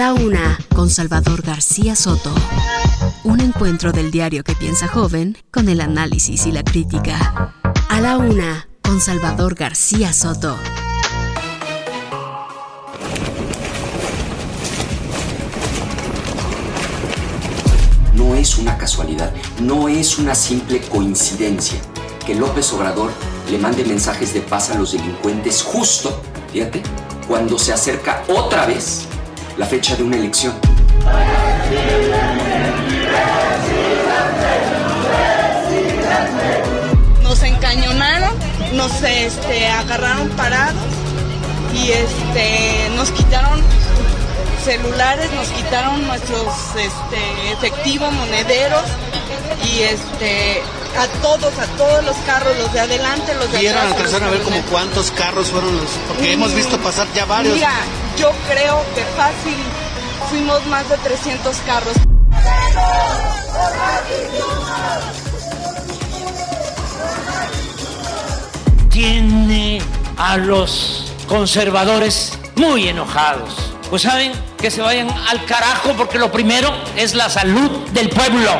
la una, con Salvador García Soto. Un encuentro del diario que piensa joven con el análisis y la crítica. A la una, con Salvador García Soto. No es una casualidad, no es una simple coincidencia que López Obrador le mande mensajes de paz a los delincuentes justo, fíjate, cuando se acerca otra vez la fecha de una elección. Nos encañonaron, nos este, agarraron parados y este, nos quitaron celulares, nos quitaron nuestros este, efectivos, monederos y este a todos, a todos los carros, los de adelante, los de ¿Vieron, atrás. alcanzaron a ver como cuántos carros fueron los? Porque hemos visto pasar ya varios. Mira, yo creo que fácil fuimos más de 300 carros. tiene a los conservadores muy enojados. Pues saben que se vayan al carajo porque lo primero es la salud del pueblo.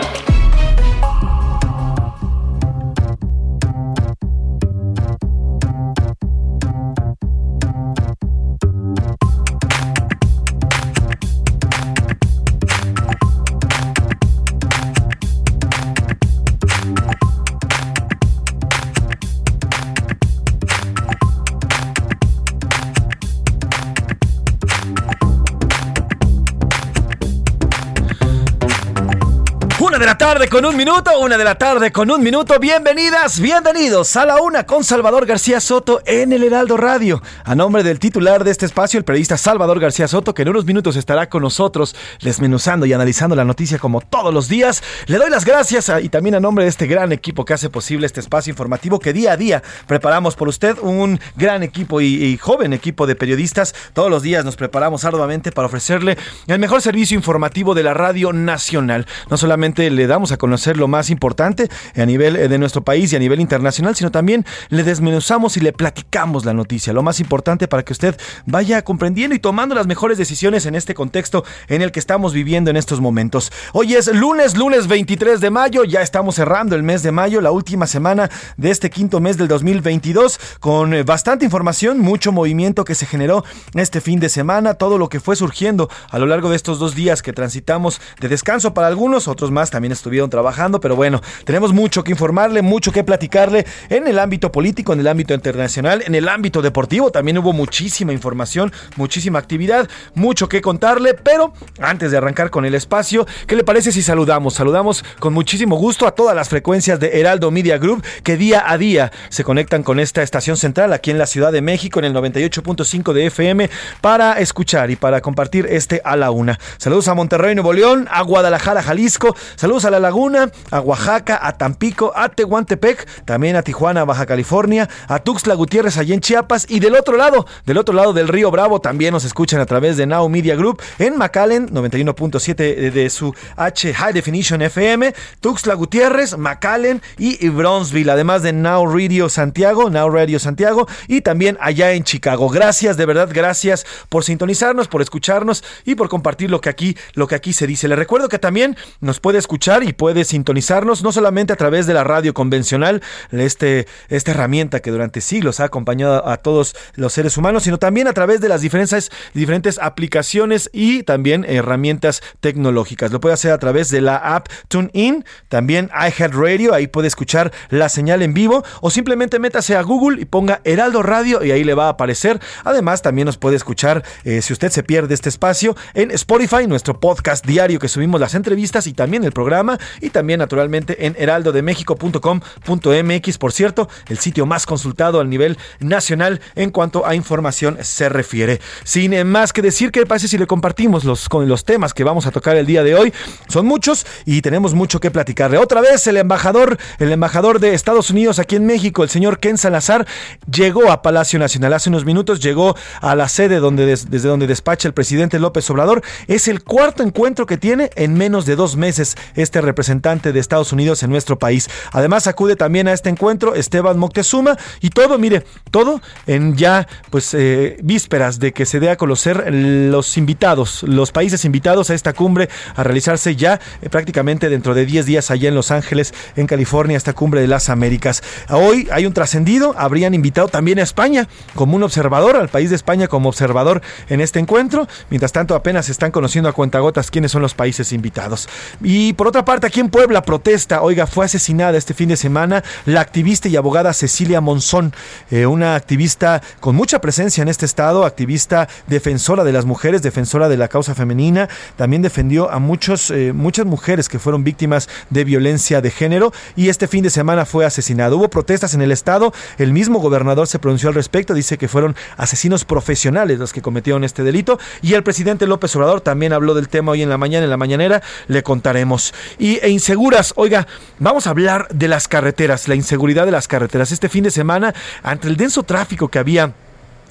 Tarde con un minuto, una de la tarde con un minuto. Bienvenidas, bienvenidos a la una con Salvador García Soto en el Heraldo Radio. A nombre del titular de este espacio, el periodista Salvador García Soto, que en unos minutos estará con nosotros desmenuzando y analizando la noticia como todos los días. Le doy las gracias a- y también a nombre de este gran equipo que hace posible este espacio informativo que día a día preparamos por usted. Un gran equipo y, y joven equipo de periodistas. Todos los días nos preparamos arduamente para ofrecerle el mejor servicio informativo de la radio nacional. No solamente le damos a conocer lo más importante a nivel eh, de nuestro país y a nivel internacional, sino también le desmenuzamos y le platicamos la noticia, lo más importante para que usted vaya comprendiendo y tomando las mejores decisiones en este contexto en el que estamos viviendo en estos momentos. Hoy es lunes, lunes 23 de mayo, ya estamos cerrando el mes de mayo, la última semana de este quinto mes del 2022, con eh, bastante información, mucho movimiento que se generó este fin de semana, todo lo que fue surgiendo a lo largo de estos dos días que transitamos de descanso para algunos, otros más también estuvieron trabajando, pero bueno, tenemos mucho que informarle, mucho que platicarle en el ámbito político, en el ámbito internacional, en el ámbito deportivo, también hubo muchísima información, muchísima actividad, mucho que contarle, pero antes de arrancar con el espacio, ¿qué le parece si saludamos? Saludamos con muchísimo gusto a todas las frecuencias de Heraldo Media Group que día a día se conectan con esta estación central aquí en la Ciudad de México en el 98.5 de FM para escuchar y para compartir este a la una. Saludos a Monterrey, Nuevo León, a Guadalajara, Jalisco, saludos a La Laguna, a Oaxaca, a Tampico, a Tehuantepec, también a Tijuana, Baja California, a Tuxtla Gutiérrez, allá en Chiapas y del otro lado, del otro lado del río Bravo también nos escuchan a través de Now Media Group en McAllen, 91.7 de, su H High Definition FM, Tuxtla Gutiérrez, McAllen y Bronzeville, además de Now Radio Santiago, Now Radio Santiago y también allá en Chicago. Gracias, de verdad, gracias por sintonizarnos, por escucharnos y por compartir lo que aquí, lo que aquí se dice. Le recuerdo que también nos puede escuchar y puede sintonizarnos no solamente a través de la radio convencional, este, esta herramienta que durante siglos ha acompañado a todos los seres humanos, sino también a través de las diferentes, diferentes aplicaciones y también herramientas tecnológicas. Lo puede hacer a través de la app TuneIn, también iHeartRadio, ahí puede escuchar la señal en vivo o simplemente métase a Google y ponga Heraldo Radio y ahí le va a aparecer. Además, también nos puede escuchar, eh, si usted se pierde este espacio, en Spotify, nuestro podcast diario que subimos las entrevistas y también el programa y también naturalmente en heraldodemexico.com.mx, por cierto, el sitio más consultado a nivel nacional en cuanto a información se refiere. Sin más que decir, ¿qué pasa si le compartimos los, con los temas que vamos a tocar el día de hoy? Son muchos y tenemos mucho que platicarle. Otra vez el embajador, el embajador de Estados Unidos aquí en México, el señor Ken Salazar, llegó a Palacio Nacional. Hace unos minutos llegó a la sede donde desde donde despacha el presidente López Obrador. Es el cuarto encuentro que tiene en menos de dos meses este representante de Estados Unidos en nuestro país. Además acude también a este encuentro Esteban Moctezuma y todo, mire, todo en ya pues eh, vísperas de que se dé a conocer los invitados, los países invitados a esta cumbre a realizarse ya eh, prácticamente dentro de 10 días allá en Los Ángeles, en California, esta cumbre de las Américas. Hoy hay un trascendido, habrían invitado también a España como un observador, al país de España como observador en este encuentro. Mientras tanto, apenas están conociendo a cuentagotas quiénes son los países invitados. Y por otra parte, aquí en Puebla protesta, oiga, fue asesinada este fin de semana la activista y abogada Cecilia Monzón, eh, una activista con mucha presencia en este estado, activista defensora de las mujeres, defensora de la causa femenina, también defendió a muchos, eh, muchas mujeres que fueron víctimas de violencia de género y este fin de semana fue asesinado. Hubo protestas en el estado, el mismo gobernador se pronunció al respecto, dice que fueron asesinos profesionales los que cometieron este delito y el presidente López Obrador también habló del tema hoy en la mañana, en la mañanera, le contaremos. Y e inseguras, oiga, vamos a hablar de las carreteras, la inseguridad de las carreteras. Este fin de semana, ante el denso tráfico que había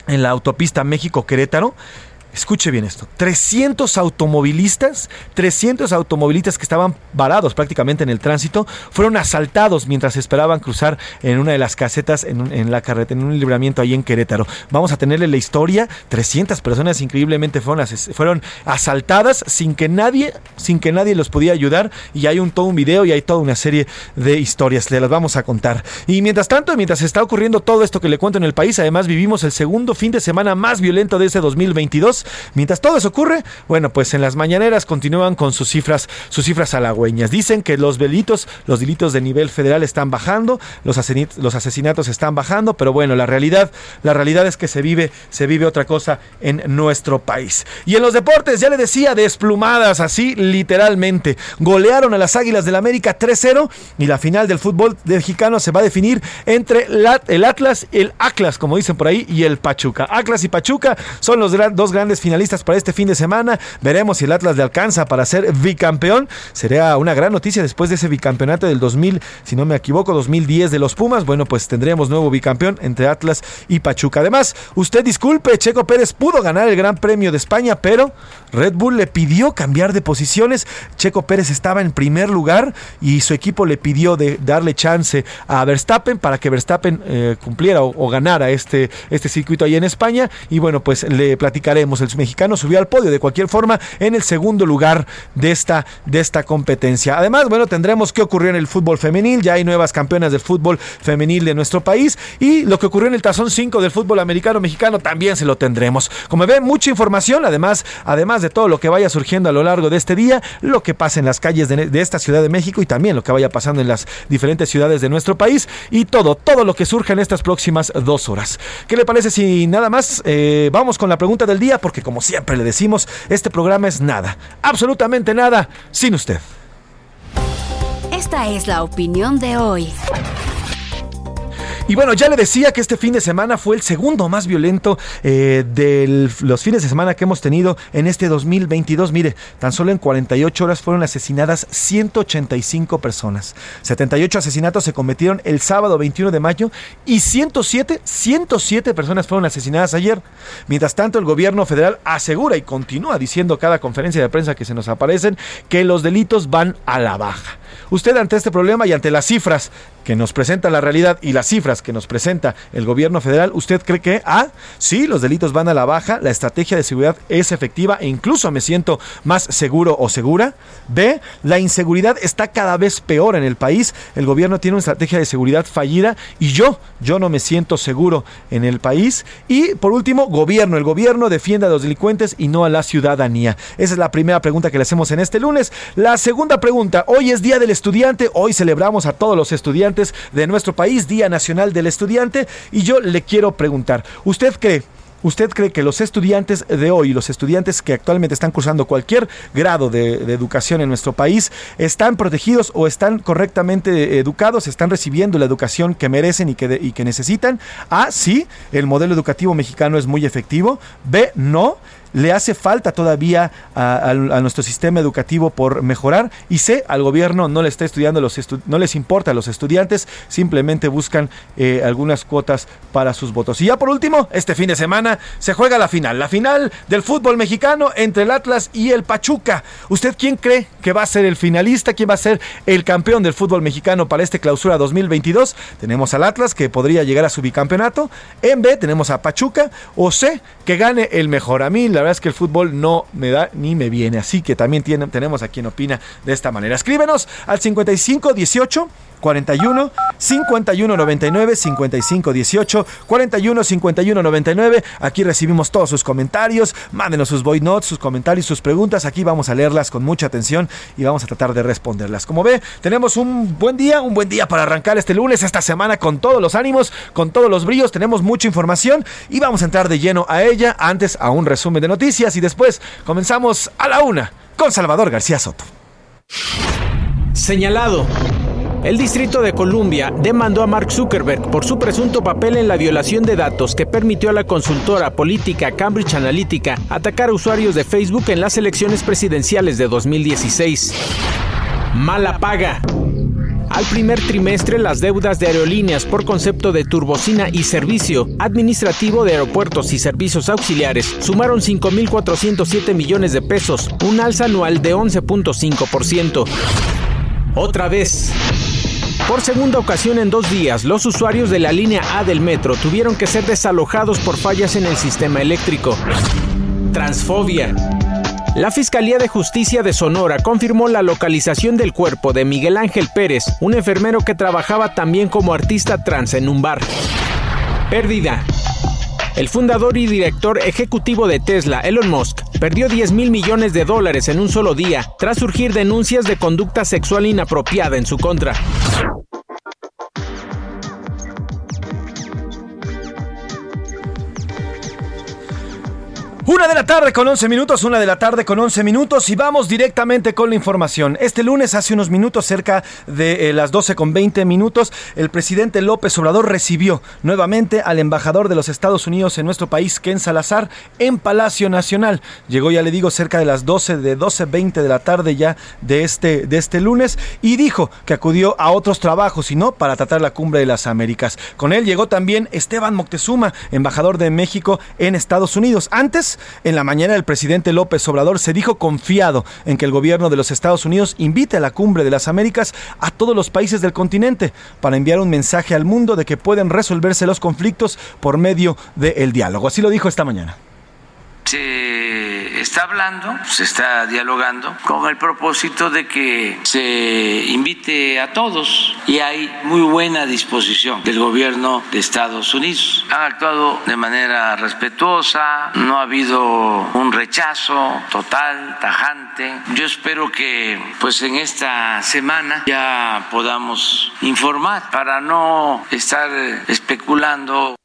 en la autopista México-Querétaro, Escuche bien esto, 300 automovilistas, 300 automovilistas que estaban varados prácticamente en el tránsito, fueron asaltados mientras esperaban cruzar en una de las casetas en, la carretera, en un libramiento ahí en Querétaro. Vamos a tenerle la historia, 300 personas increíblemente fueron, fueron asaltadas sin que nadie, sin que nadie los podía ayudar. Y hay un todo un video y hay toda una serie de historias, le las vamos a contar. Y mientras tanto, mientras está ocurriendo todo esto que le cuento en el país, además vivimos el segundo fin de semana más violento de ese 2022 Mientras todo eso ocurre, bueno, pues en las mañaneras continúan con sus cifras, sus cifras halagüeñas. Dicen que los delitos, los delitos de nivel federal están bajando, los, los asesinatos están bajando, pero bueno, la realidad, la realidad es que se vive, se vive otra cosa en nuestro país. Y en los deportes, ya le decía, desplumadas, así literalmente. Golearon a las Águilas del América 3-0 y la final del fútbol mexicano se va a definir entre el Atlas, el Atlas, como dicen por ahí, y el Pachuca. Atlas y Pachuca son los dos grandes finalistas para este fin de semana. Veremos si el Atlas le alcanza para ser bicampeón. Sería una gran noticia después de ese bicampeonato del 2000, si no me equivoco, 2010 de los Pumas. Bueno, pues tendremos nuevo bicampeón entre Atlas y Pachuca. Además, usted disculpe, Checo Pérez pudo ganar el Gran Premio de España, pero Red Bull le pidió cambiar de posiciones. Checo Pérez estaba en primer lugar y su equipo le pidió de darle chance a Verstappen para que Verstappen eh, cumpliera o, ganara este, este circuito ahí en España. Y bueno, pues le platicaremos el mexicano subió al podio de cualquier forma en el segundo lugar de esta, de esta competencia. Además, bueno, tendremos qué ocurrió en el fútbol femenil. Ya hay nuevas campeonas del fútbol femenil de nuestro país. Y lo que ocurrió en el tazón 5 del fútbol americano mexicano también se lo tendremos. Como ve, mucha información, además, además de todo lo que vaya surgiendo a lo largo de este día, lo que pasa en las calles de, esta Ciudad de México y también lo que vaya pasando en las diferentes ciudades de nuestro país y todo, todo lo que surja en estas próximas dos horas. ¿Qué le parece si nada más eh, vamos con la pregunta del día? Porque como siempre le decimos, este programa es nada, absolutamente nada, sin usted. Esta es la opinión de hoy. Y bueno, ya le decía que este fin de semana fue el segundo más violento eh, de los fines de semana que hemos tenido en este 2022. Mire, tan solo en 48 horas fueron asesinadas 185 personas. 78 asesinatos se cometieron el sábado 21 de mayo y 107, 107 personas fueron asesinadas ayer. Mientras tanto, el gobierno federal asegura y continúa diciendo cada conferencia de prensa que se nos aparecen que los delitos van a la baja. Usted ante este problema y ante las cifras que nos presenta la realidad y las cifras que nos presenta el gobierno federal, ¿usted cree que ah, sí, los delitos van a la baja, la estrategia de seguridad es efectiva e incluso me siento más seguro o segura? B, la inseguridad está cada vez peor en el país, el gobierno tiene una estrategia de seguridad fallida y yo, yo no me siento seguro en el país. Y por último, gobierno, el gobierno defiende a los delincuentes y no a la ciudadanía. Esa es la primera pregunta que le hacemos en este lunes. La segunda pregunta, hoy es Día del Estudiante, hoy celebramos a todos los estudiantes de nuestro país, Día Nacional del Estudiante, y yo le quiero preguntar, ¿usted cree ¿Usted cree que los estudiantes de hoy, los estudiantes que actualmente están cursando cualquier grado de, educación en nuestro país, están protegidos o están correctamente educados, están recibiendo la educación que merecen y que, y que necesitan? A, sí, el modelo educativo mexicano es muy efectivo. B, no le hace falta todavía a, nuestro sistema educativo por mejorar. Y sé al gobierno no le está estudiando los no les importa a los estudiantes simplemente buscan eh, algunas cuotas para sus votos. Y ya por último este fin de semana se juega la final la final del fútbol mexicano entre el Atlas y el Pachuca. Usted quién cree que va a ser el finalista quién va a ser el campeón del fútbol mexicano para este clausura 2022 tenemos al Atlas que podría llegar a su bicampeonato. En B tenemos a Pachuca. O C que gane el mejor. A mí verdad es que el fútbol no me da ni me viene. Así que también tenemos a quien opina de esta manera. Escríbenos al 55 18 41 51 99 55 18 41 51 99. Aquí recibimos todos sus comentarios. Mándenos sus voice notes, sus comentarios, sus preguntas. Aquí vamos a leerlas con mucha atención y vamos a tratar de responderlas. Como ve, tenemos un buen día, un buen día para arrancar este lunes, esta semana con todos los ánimos, con todos los brillos. Tenemos mucha información y vamos a entrar de lleno a ella. Antes a un resumen de noticias y después comenzamos a la una con Salvador García Soto. Señalado. El Distrito de Columbia demandó a Mark Zuckerberg por su presunto papel en la violación de datos que permitió a la consultora política Cambridge Analytica atacar a usuarios de Facebook en las elecciones presidenciales de 2016. Mala paga. Al primer trimestre, las deudas de aerolíneas por concepto de turbocina y servicio administrativo de aeropuertos y servicios auxiliares sumaron 5.407 millones de pesos, un alza anual de 11.5%. Otra vez. Por segunda ocasión en dos días, los usuarios de la línea A del metro tuvieron que ser desalojados por fallas en el sistema eléctrico. Transfobia. La Fiscalía de Justicia de Sonora confirmó la localización del cuerpo de Miguel Ángel Pérez, un enfermero que trabajaba también como artista trans en un bar. Pérdida. El fundador y director ejecutivo de Tesla, Elon Musk, perdió 10 mil millones de dólares en un solo día tras surgir denuncias de conducta sexual inapropiada en su contra. Una de la tarde con 11 minutos, una de la tarde con 11 minutos y vamos directamente con la información. Este lunes, hace unos minutos, cerca de eh, las 12 con 20 minutos, el presidente López Obrador recibió nuevamente al embajador de los Estados Unidos en nuestro país, Ken Salazar, en Palacio Nacional. Llegó, ya le digo, cerca de las 12 de 12.20 de la tarde ya de este, de este lunes y dijo que acudió a otros trabajos y no para tratar la cumbre de las Américas. Con él llegó también Esteban Moctezuma, embajador de México en Estados Unidos. Antes en la mañana el presidente López Obrador se dijo confiado en que el gobierno de los Estados Unidos invite a la cumbre de las Américas a todos los países del continente para enviar un mensaje al mundo de que pueden resolverse los conflictos por medio del diálogo. Así lo dijo esta mañana se está hablando, se está dialogando con el propósito de que se invite a todos y hay muy buena disposición del gobierno de Estados Unidos. Han actuado de manera respetuosa, no ha habido un rechazo total, tajante. Yo espero que pues en esta semana ya podamos informar para no estar especulando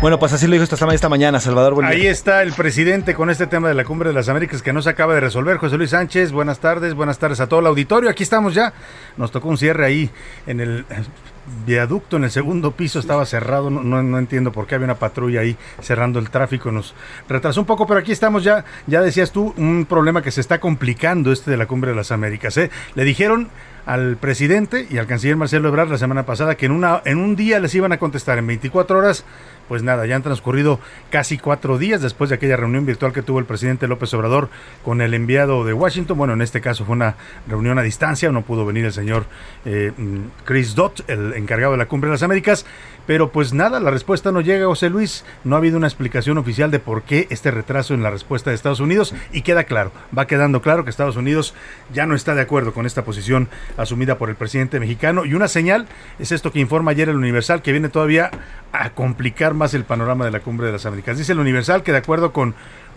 bueno, pues así lo dijo esta, esta mañana, Salvador. Ahí está el presidente con este tema de la Cumbre de las Américas que no se acaba de resolver. José Luis Sánchez, buenas tardes, buenas tardes a todo el auditorio. Aquí estamos ya. Nos tocó un cierre ahí en el eh, viaducto en el segundo piso estaba cerrado, no, no, entiendo por qué había una patrulla ahí cerrando el tráfico, nos retrasó un poco, pero aquí estamos ya, ya decías tú, un problema que se está complicando este de la Cumbre de las Américas. ¿eh? Le dijeron al presidente y al canciller Marcelo Ebrard la semana pasada que en, una, en un día les iban a contestar en 24 horas pues nada, ya han transcurrido casi cuatro días después de aquella reunión virtual que tuvo el presidente López Obrador con el enviado de Washington. Bueno, en este caso fue una reunión a distancia, no pudo venir el señor eh, Chris Dott, el encargado de la Cumbre de las Américas, pero pues nada, la respuesta no llega, José Luis. No ha habido una explicación oficial de por qué este retraso en la respuesta de Estados Unidos y queda claro, va quedando claro que Estados Unidos ya no está de acuerdo con esta posición asumida por el presidente mexicano. Y una señal es esto que informa ayer el Universal, que viene todavía a complicar más el panorama de la cumbre de las Américas. Dice el Universal que de acuerdo con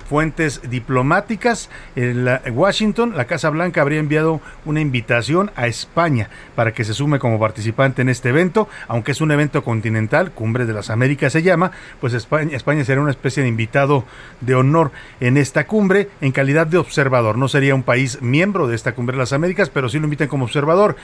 fuentes diplomáticas. En Washington, la Casa Blanca habría enviado una invitación a España para que se sume como participante en este evento, aunque es un evento continental, Cumbre de las Américas se llama, pues España, España será una especie de invitado de honor en esta cumbre en calidad de observador. No sería un país miembro de esta Cumbre de las Américas, pero sí lo invitan como observador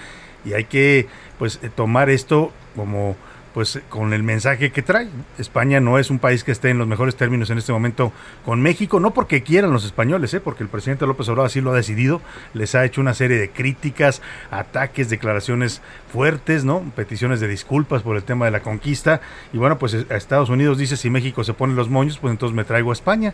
y hay que pues tomar esto como pues con el mensaje que trae. España no es un país que esté en los mejores términos en este momento con México, no porque quieran los españoles, ¿eh? porque el presidente López Obrador así lo ha decidido, les ha hecho una serie de críticas, ataques, declaraciones fuertes, ¿no? Peticiones de disculpas por el tema de la conquista y bueno, pues a Estados Unidos dice si México se pone los moños, pues entonces me traigo a España.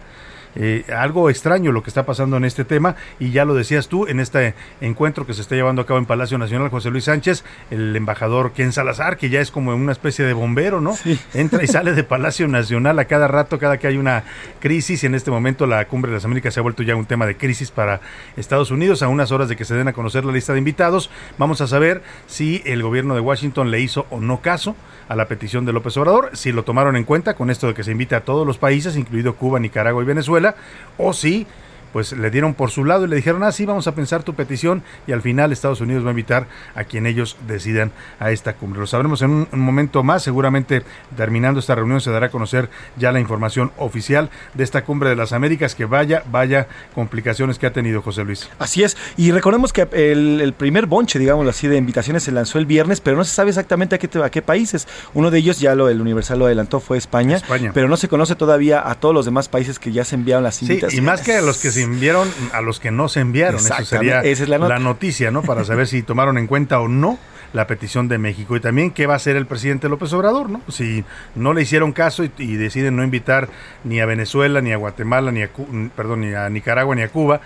Eh, algo extraño lo que está pasando en este tema y ya lo decías tú en este encuentro que se está llevando a cabo en Palacio Nacional José Luis Sánchez, el embajador Ken Salazar, que ya es como una especie de bombero, ¿no? Entra y sale de Palacio Nacional a cada rato, cada que hay una crisis y en este momento la Cumbre de las Américas se ha vuelto ya un tema de crisis para Estados Unidos a unas horas de que se den a conocer la lista de invitados. Vamos a saber si el gobierno de Washington le hizo o no caso a la petición de López Obrador, si lo tomaron en cuenta con esto de que se invite a todos los países, incluido Cuba, Nicaragua y Venezuela, o si pues le dieron por su lado y le dijeron, ah, sí, vamos a pensar tu petición y al final Estados Unidos va a invitar a quien ellos decidan a esta cumbre. Lo sabremos en un, momento más, seguramente terminando esta reunión se dará a conocer ya la información oficial de esta cumbre de las Américas, que vaya, vaya complicaciones que ha tenido José Luis. Así es, y recordemos que el, primer bonche, digamos así, de invitaciones se lanzó el viernes, pero no se sabe exactamente a qué, a qué países. Uno de ellos, ya lo el Universal lo adelantó, fue España, España, pero no se conoce todavía a todos los demás países que ya se enviaron las invitaciones. Sí, y más que a los que se enviaron a los que no se enviaron. Eso sería Esa es la, noticia, ¿no? Para saber si tomaron en cuenta o no la petición de México. Y también qué va a hacer el presidente López Obrador, ¿no? Si no le hicieron caso y, y deciden no invitar ni a Venezuela, ni a Guatemala, ni a, perdón, ni a Nicaragua, ni a Cuba,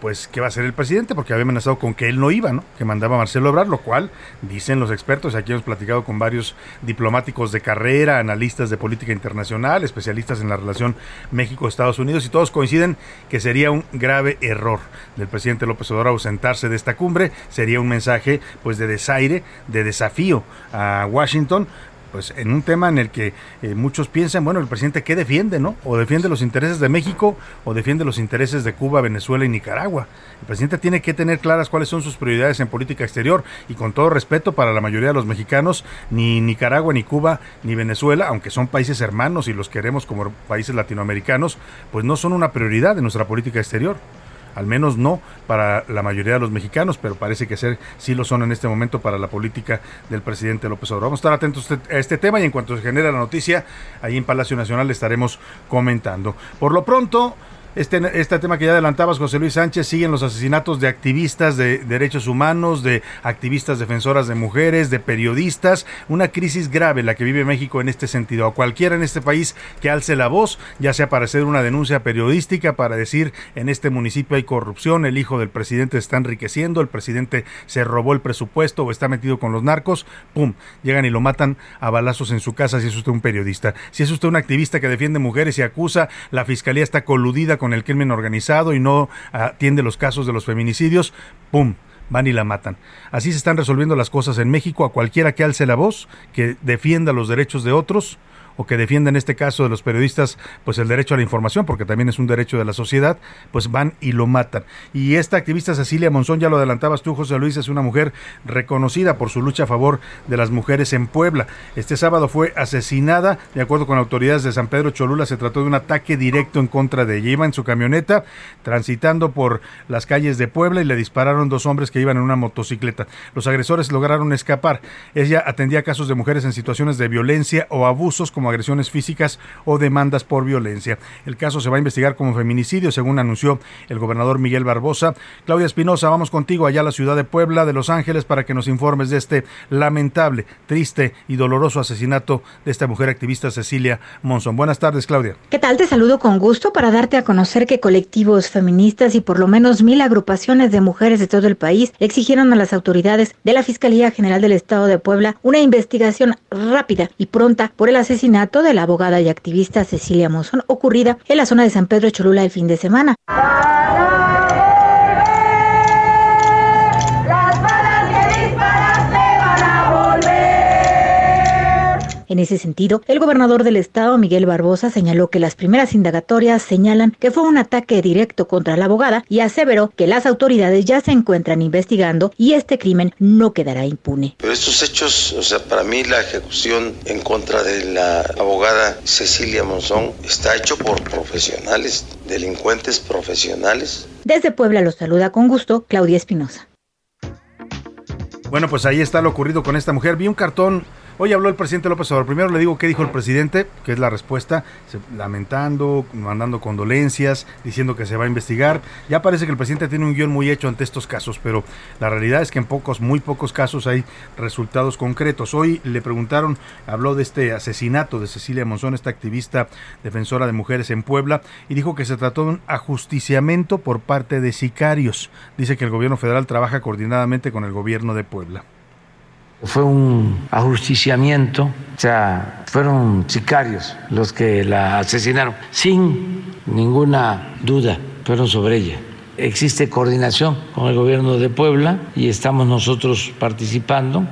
pues qué va a hacer el presidente, porque había amenazado con que él no iba, ¿no? Que mandaba a Marcelo Obrar, lo cual dicen los expertos, aquí hemos platicado con varios diplomáticos de carrera, analistas de política internacional, especialistas en la relación México-Estados Unidos, y todos coinciden que sería un grave error del presidente López Obrador ausentarse de esta cumbre, sería un mensaje pues de desaire, de desafío a Washington pues en un tema en el que eh, muchos piensan, bueno, el presidente qué defiende, ¿no? O defiende los intereses de México o defiende los intereses de Cuba, Venezuela y Nicaragua. El presidente tiene que tener claras cuáles son sus prioridades en política exterior y con todo respeto para la mayoría de los mexicanos, ni Nicaragua, ni Cuba, ni Venezuela, aunque son países hermanos y los queremos como países latinoamericanos, pues no son una prioridad de nuestra política exterior al menos no para la mayoría de los mexicanos, pero parece que ser, sí lo son en este momento para la política del presidente López Obrador. Vamos a estar atentos a este tema y en cuanto se genere la noticia, ahí en Palacio Nacional le estaremos comentando. Por lo pronto, este, este tema que ya adelantabas, José Luis Sánchez, siguen los asesinatos de activistas de derechos humanos, de activistas defensoras de mujeres, de periodistas. Una crisis grave la que vive México en este sentido. A cualquiera en este país que alce la voz, ya sea para hacer una denuncia periodística, para decir en este municipio hay corrupción, el hijo del presidente está enriqueciendo, el presidente se robó el presupuesto o está metido con los narcos, ¡pum! Llegan y lo matan a balazos en su casa si es usted un periodista. Si es usted un activista que defiende mujeres y acusa, la fiscalía está coludida con el crimen organizado y no atiende los casos de los feminicidios, ¡pum! van y la matan. Así se están resolviendo las cosas en México. A cualquiera que alce la voz, que defienda los derechos de otros, o que defienden en este caso de los periodistas pues el derecho a la información, porque también es un derecho de la sociedad, pues van y lo matan. Y esta activista Cecilia Monzón, ya lo adelantabas tú, José Luis, es una mujer reconocida por su lucha a favor de las mujeres en Puebla. Este sábado fue asesinada, de acuerdo con autoridades de San Pedro Cholula, se trató de un ataque directo en contra de ella. Iba en su camioneta transitando por las calles de Puebla y le dispararon dos hombres que iban en una motocicleta. Los agresores lograron escapar. Ella atendía casos de mujeres en situaciones de violencia o abusos como agresiones físicas o demandas por violencia. El caso se va a investigar como feminicidio, según anunció el gobernador Miguel Barbosa. Claudia Espinosa, vamos contigo allá a la ciudad de Puebla, de Los Ángeles, para que nos informes de este lamentable, triste y doloroso asesinato de esta mujer activista Cecilia Monzón. Buenas tardes, Claudia. ¿Qué tal? Te saludo con gusto para darte a conocer que colectivos feministas y por lo menos mil agrupaciones de mujeres de todo el país exigieron a las autoridades de la Fiscalía General del Estado de Puebla una investigación rápida y pronta por el asesinato de la abogada y activista Cecilia Monzón ocurrida en la zona de San Pedro Cholula el fin de semana. En ese sentido, el gobernador del estado, Miguel Barbosa, señaló que las primeras indagatorias señalan que fue un ataque directo contra la abogada y aseveró que las autoridades ya se encuentran investigando y este crimen no quedará impune. Pero estos hechos, o sea, para mí la ejecución en contra de la abogada Cecilia Monzón está hecho por profesionales, delincuentes profesionales. Desde Puebla los saluda con gusto Claudia Espinosa. Bueno, pues ahí está lo ocurrido con esta mujer. Vi un cartón Hoy habló el presidente López Obrador. Primero le digo qué dijo el presidente, que es la respuesta, lamentando, mandando condolencias, diciendo que se va a investigar. Ya parece que el presidente tiene un guion muy hecho ante estos casos, pero la realidad es que en pocos, muy pocos casos hay resultados concretos. Hoy le preguntaron, habló de este asesinato de Cecilia Monzón, esta activista defensora de mujeres en Puebla, y dijo que se trató de un ajusticiamiento por parte de sicarios. Dice que el gobierno federal trabaja coordinadamente con el gobierno de Puebla. Fue un ajusticiamiento, o sea, fueron sicarios los que la asesinaron, sin ninguna duda, fueron sobre ella. Existe coordinación con el gobierno de Puebla y estamos nosotros participando.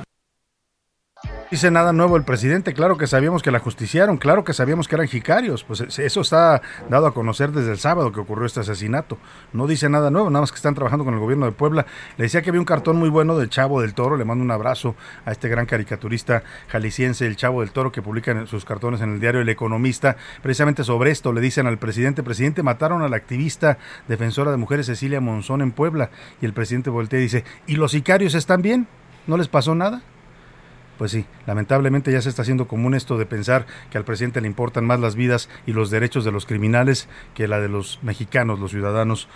Dice nada nuevo el presidente, claro que sabíamos que la justiciaron, claro que sabíamos que eran jicarios, pues eso está dado a conocer desde el sábado que ocurrió este asesinato. No dice nada nuevo, nada más que están trabajando con el gobierno de Puebla. Le decía que había un cartón muy bueno del Chavo del Toro, le mando un abrazo a este gran caricaturista jalisciense, el Chavo del Toro, que publica sus cartones en el diario El Economista. Precisamente sobre esto le dicen al presidente, presidente, mataron a la activista defensora de mujeres Cecilia Monzón en Puebla. Y el presidente voltea y dice, ¿y los sicarios están bien? ¿No les pasó nada? Pues sí, lamentablemente ya se está haciendo común esto de pensar que al presidente le importan más las vidas y los derechos de los criminales que la de los mexicanos, los ciudadanos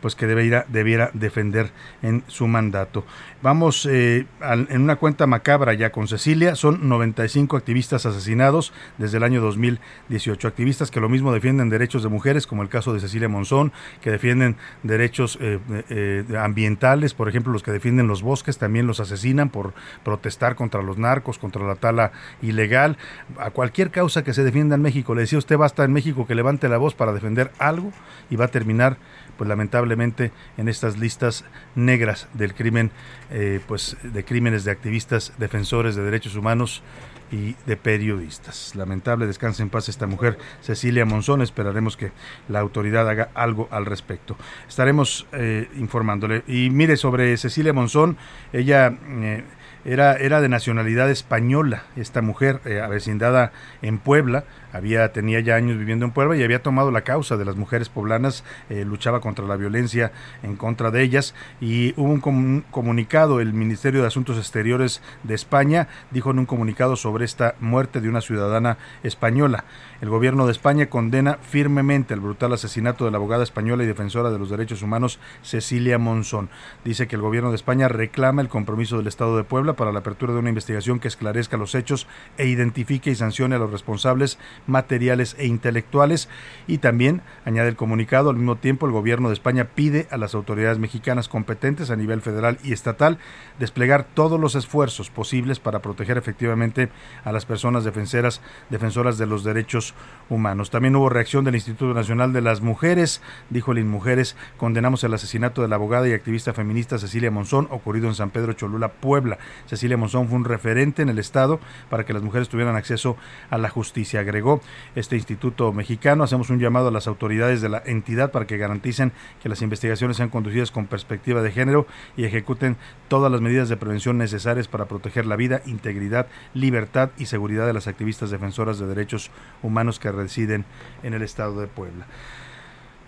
pues que debiera, debiera defender en su mandato. Vamos eh, en una cuenta macabra ya con Cecilia, son 95 activistas asesinados desde el año 2018, activistas que lo mismo defienden derechos de mujeres, como el caso de Cecilia Monzón, que defienden derechos eh, eh, ambientales, por ejemplo, los que defienden los bosques también los asesinan por protestar contra los narcos, contra la tala ilegal, a cualquier causa que se defienda en México. Le decía usted, basta en México que levante la voz para defender algo y va a terminar pues lamentablemente en estas listas negras del crimen, eh, pues de crímenes de activistas defensores de derechos humanos y de periodistas. Lamentable, descanse en paz esta mujer, Cecilia Monzón. Esperaremos que la autoridad haga algo al respecto. Estaremos eh, informándole. Y mire, sobre Cecilia Monzón, ella... Eh, era, era de nacionalidad española, esta mujer, avecindada en Puebla, había, tenía ya años viviendo en Puebla y había tomado la causa de las mujeres poblanas, eh, luchaba contra la violencia en contra de ellas y hubo un, comunicado, el Ministerio de Asuntos Exteriores de España dijo en un comunicado sobre esta muerte de una ciudadana española. El gobierno de España condena firmemente el brutal asesinato de la abogada española y defensora de los derechos humanos Cecilia Monzón. Dice que el gobierno de España reclama el compromiso del Estado de Puebla para la apertura de una investigación que esclarezca los hechos e identifique y sancione a los responsables materiales e intelectuales. Y también, añade el comunicado, al mismo tiempo el gobierno de España pide a las autoridades mexicanas competentes a nivel federal y estatal desplegar todos los esfuerzos posibles para proteger efectivamente a las personas defensoras, defensoras de los derechos humanos. También hubo reacción del Instituto Nacional de las Mujeres, dijo el Mujeres, condenamos el asesinato de la abogada y activista feminista Cecilia Monzón ocurrido en San Pedro Cholula, Puebla. Cecilia Monzón fue un referente en el Estado para que las mujeres tuvieran acceso a la justicia. Agregó este instituto mexicano, hacemos un llamado a las autoridades de la entidad para que garanticen que las investigaciones sean conducidas con perspectiva de género y ejecuten todas las medidas de prevención necesarias para proteger la vida, integridad, libertad y seguridad de las activistas defensoras de derechos humanos que residen en el Estado de Puebla.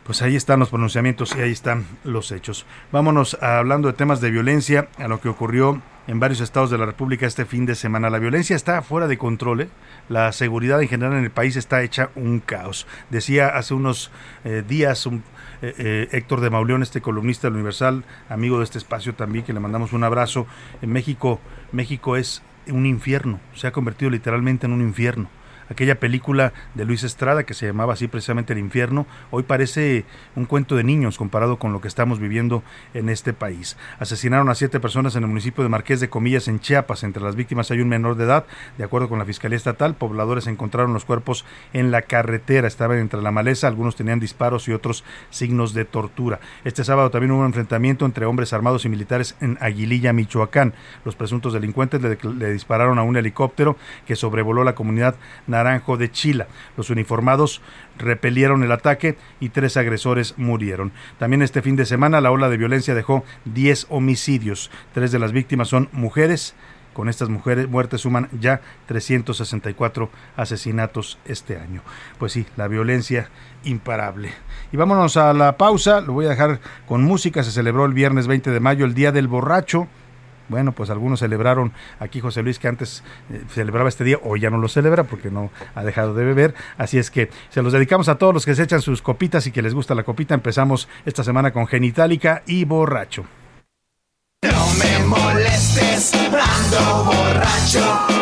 Pues ahí están los pronunciamientos y ahí están los hechos. Vámonos hablando de temas de violencia, a lo que ocurrió en varios estados de la República este fin de semana. La violencia está fuera de control, ¿eh? la seguridad en general en el país está hecha un caos. Decía hace unos eh, días un, eh, Héctor de Mauleón, este columnista del Universal, amigo de este espacio también, que le mandamos un abrazo. En México, México es un infierno, se ha convertido literalmente en un infierno aquella película de Luis Estrada que se llamaba así precisamente El infierno, hoy parece un cuento de niños comparado con lo que estamos viviendo en este país. Asesinaron a siete personas en el municipio de Marqués de Comillas, en Chiapas. Entre las víctimas hay un menor de edad. De acuerdo con la Fiscalía Estatal, pobladores encontraron los cuerpos en la carretera. Estaban entre la maleza, algunos tenían disparos y otros signos de tortura. Este sábado también hubo un enfrentamiento entre hombres armados y militares en Aguililla, Michoacán. Los presuntos delincuentes le, le dispararon a un helicóptero que sobrevoló la comunidad Naranjo de Chila. Los uniformados repelieron el ataque y tres agresores murieron. También este fin de semana la ola de violencia dejó 10 homicidios. Tres de las víctimas son mujeres. Con estas mujeres muertes suman ya 364 asesinatos este año. Pues sí, la violencia imparable. Y vámonos a la pausa, lo voy a dejar con música. Se celebró el viernes 20 de mayo el Día del Borracho. Bueno, pues algunos celebraron aquí José Luis que antes eh, celebraba este día, hoy ya no lo celebra porque no ha dejado de beber. Así es que se los dedicamos a todos los que se echan sus copitas y que les gusta la copita. Empezamos esta semana con Genitálica y Borracho. No me molestes, ando borracho.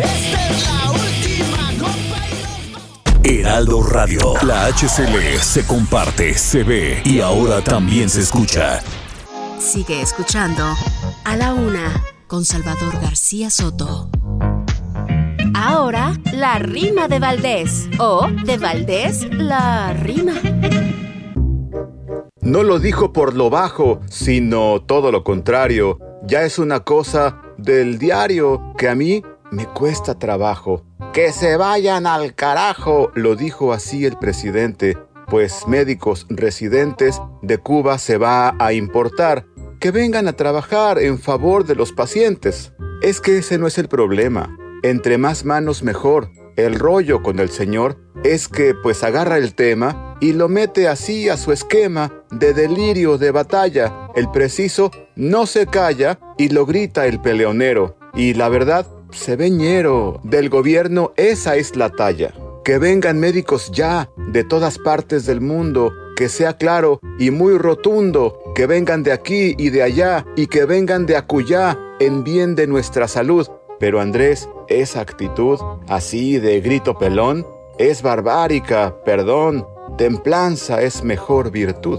Esta es la última. Heraldo Radio. La HCL se comparte, se ve y ahora también se escucha. Sigue escuchando A la Una con Salvador García Soto. Ahora, la rima de Valdés. O de Valdés, la rima. No lo dijo por lo bajo, sino todo lo contrario. Ya es una cosa del diario que a mí me cuesta trabajo. Que se vayan al carajo, lo dijo así el presidente, pues médicos residentes de Cuba se va a importar. Que vengan a trabajar en favor de los pacientes. Es que ese no es el problema. Entre más manos mejor. El rollo con el señor es que pues agarra el tema y lo mete así a su esquema de delirio de batalla. El preciso no se calla y lo grita el peleonero. Y la verdad, se ve ñero. Del gobierno esa es la talla. Que vengan médicos ya de todas partes del mundo, que sea claro y muy rotundo, que vengan de aquí y de allá y que vengan de acullá en bien de nuestra salud. Pero Andrés, esa actitud así de grito pelón es barbárica, perdón. Templanza es mejor virtud.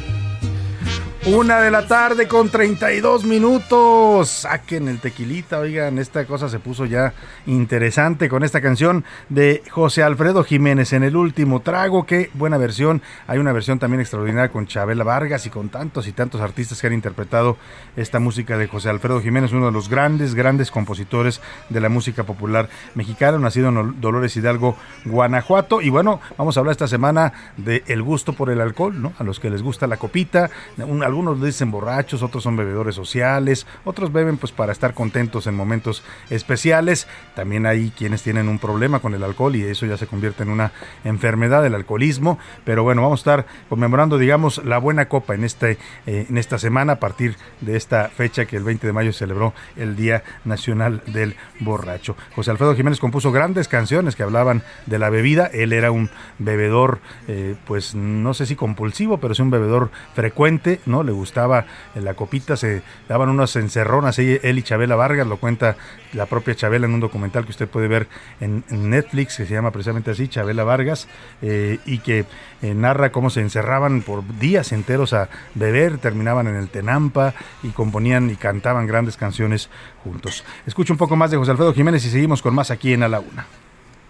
Una de la tarde con 32 minutos. Saquen el tequilita, oigan, esta cosa se puso ya interesante con esta canción de José Alfredo Jiménez en el último trago. Qué buena versión. Hay una versión también extraordinaria con Chabela Vargas y con tantos y tantos artistas que han interpretado esta música de José Alfredo Jiménez, uno de los grandes, grandes compositores de la música popular mexicana, nacido en Dolores Hidalgo, Guanajuato. Y bueno, vamos a hablar esta semana de el gusto por el alcohol, ¿no? A los que les gusta la copita, un, algunos dicen borrachos, otros son bebedores sociales, otros beben pues para estar contentos en momentos especiales. También hay quienes tienen un problema con el alcohol y eso ya se convierte en una enfermedad, el alcoholismo. Pero bueno, vamos a estar conmemorando, digamos, la buena copa en, este, eh, en esta semana a partir de esta fecha que el 20 de mayo celebró el Día Nacional del Borracho. José Alfredo Jiménez compuso grandes canciones que hablaban de la bebida. Él era un bebedor, eh, pues no sé si compulsivo, pero sí un bebedor frecuente, ¿no? Le gustaba la copita, se daban unas encerronas, él y Chabela Vargas, lo cuenta la propia Chabela en un documental que usted puede ver en, Netflix, que se llama precisamente así, Chabela Vargas, eh, y que eh, narra cómo se encerraban por días enteros a beber, terminaban en el Tenampa y componían y cantaban grandes canciones juntos. Escucho un poco más de José Alfredo Jiménez y seguimos con más aquí en A la Una.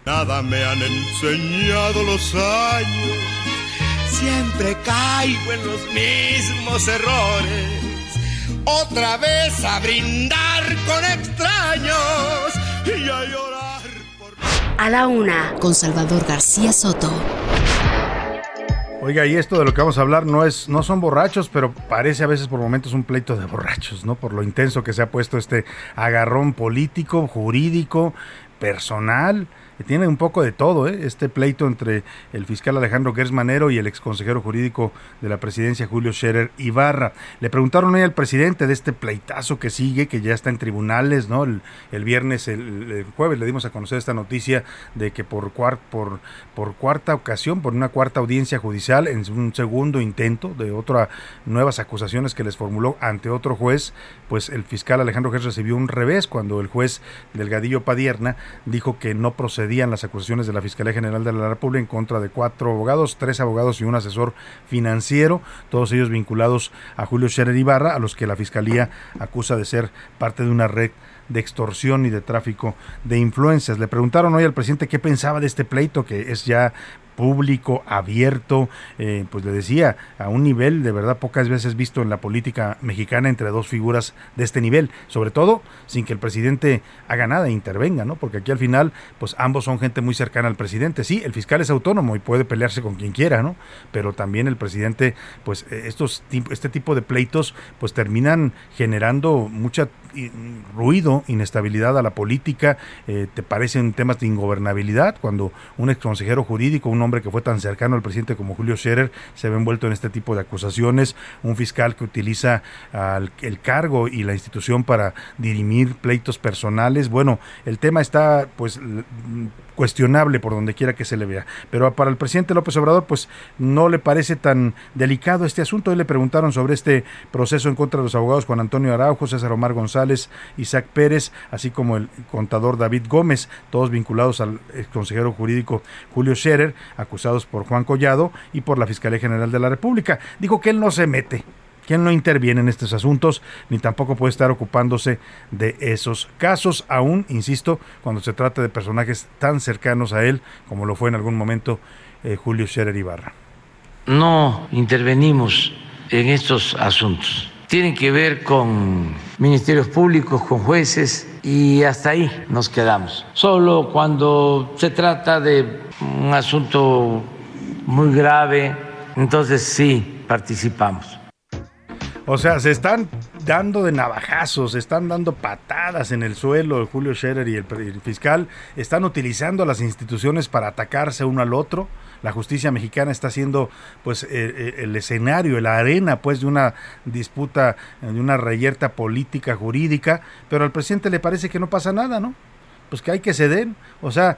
Nada me han enseñado los años, siempre caigo en los mismos errores. Otra vez a brindar con extraños y a llorar por... A la una, con Salvador García Soto. Oiga, y esto de lo que vamos a hablar no es, no son borrachos, pero parece a veces por momentos un pleito de borrachos, ¿no? Por lo intenso que se ha puesto este agarrón político, jurídico, personal tiene un poco de todo, ¿eh? este pleito entre el fiscal Alejandro Gersmanero y el exconsejero jurídico de la presidencia Julio Scherer Ibarra. Le preguntaron hoy al presidente de este pleitazo que sigue, que ya está en tribunales, ¿no? El, viernes, el, jueves le dimos a conocer esta noticia de que por, cuarta ocasión, por una cuarta audiencia judicial, en un segundo intento de otras nuevas acusaciones que les formuló ante otro juez, pues el fiscal Alejandro Gers recibió un revés cuando el juez Delgadillo Padierna dijo que no procedía las acusaciones de la Fiscalía General de la República en contra de cuatro abogados, tres abogados y un asesor financiero, todos ellos vinculados a Julio Scherer Ibarra, a los que la Fiscalía acusa de ser parte de una red de extorsión y de tráfico de influencias. Le preguntaron hoy al presidente qué pensaba de este pleito, que es ya público, abierto, eh, pues le decía, a un nivel de verdad pocas veces visto en la política mexicana entre dos figuras de este nivel, sobre todo sin que el presidente haga nada e intervenga, ¿no? Porque aquí al final, pues ambos son gente muy cercana al presidente. Sí, el fiscal es autónomo y puede pelearse con quien quiera, ¿no? Pero también el presidente, pues eh, estos este tipo de pleitos, pues terminan generando mucha ruido, inestabilidad a la política, eh, te parecen temas de ingobernabilidad cuando un ex consejero jurídico, un hombre que fue tan cercano al presidente como Julio Scherer se ve envuelto en este tipo de acusaciones, un fiscal que utiliza el cargo y la institución para dirimir pleitos personales. Bueno, el tema está pues cuestionable por donde quiera que se le vea. Pero para el presidente López Obrador, pues no le parece tan delicado este asunto. Hoy le preguntaron sobre este proceso en contra de los abogados Juan Antonio Araujo, César Omar González, Isaac Pérez, así como el contador David Gómez, todos vinculados al consejero jurídico Julio Scherer, acusados por Juan Collado y por la Fiscalía General de la República. Dijo que él no se mete quien no interviene en estos asuntos ni tampoco puede estar ocupándose de esos casos, aún, insisto, cuando se trata de personajes tan cercanos a él como lo fue en algún momento eh, Julio Scherer Ibarra. No intervenimos en estos asuntos. Tienen que ver con ministerios públicos, con jueces y hasta ahí nos quedamos. Solo cuando se trata de un asunto muy grave, entonces sí participamos. O sea, se están dando de navajazos, se están dando patadas en el suelo Julio Scherer y el, fiscal, están utilizando las instituciones para atacarse uno al otro. La justicia mexicana está siendo pues eh, eh, el escenario, la arena pues de una disputa, de una reyerta política, jurídica, pero al presidente le parece que no pasa nada, ¿no? Pues que hay que ceder. O sea,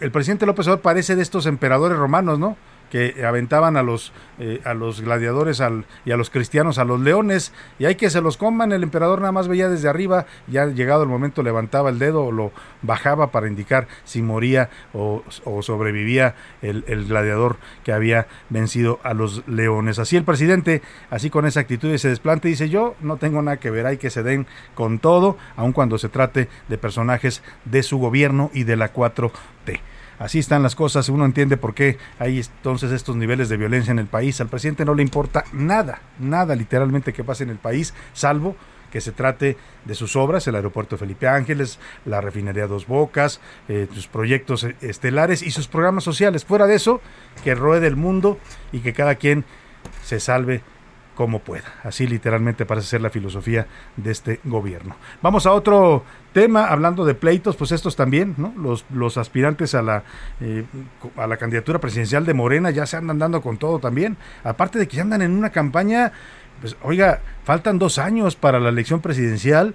el presidente López Obrador parece de estos emperadores romanos, ¿no? Que aventaban a los, eh, a los gladiadores al, y a los cristianos a los leones, y hay que se los coman, el emperador nada más veía desde arriba, ya llegado el momento levantaba el dedo o lo bajaba para indicar si moría o, sobrevivía el, el, gladiador que había vencido a los leones. Así el presidente, así con esa actitud y ese desplante, dice yo no tengo nada que ver, hay que se den con todo, aun cuando se trate de personajes de su gobierno y de la 4T así están las cosas, uno entiende por qué hay entonces estos niveles de violencia en el país. Al presidente no le importa nada, nada literalmente que pase en el país, salvo que se trate de sus obras, el aeropuerto Felipe Ángeles, la refinería Dos Bocas, eh, sus proyectos estelares y sus programas sociales. Fuera de eso, que ruede el mundo y que cada quien se salve como pueda. Así literalmente parece ser la filosofía de este gobierno. Vamos a otro tema, hablando de pleitos, pues estos también, ¿no? Los, los aspirantes a la, eh, a la candidatura presidencial de Morena ya se andan dando con todo también. Aparte de que ya andan en una campaña, pues oiga, faltan dos años para la elección presidencial.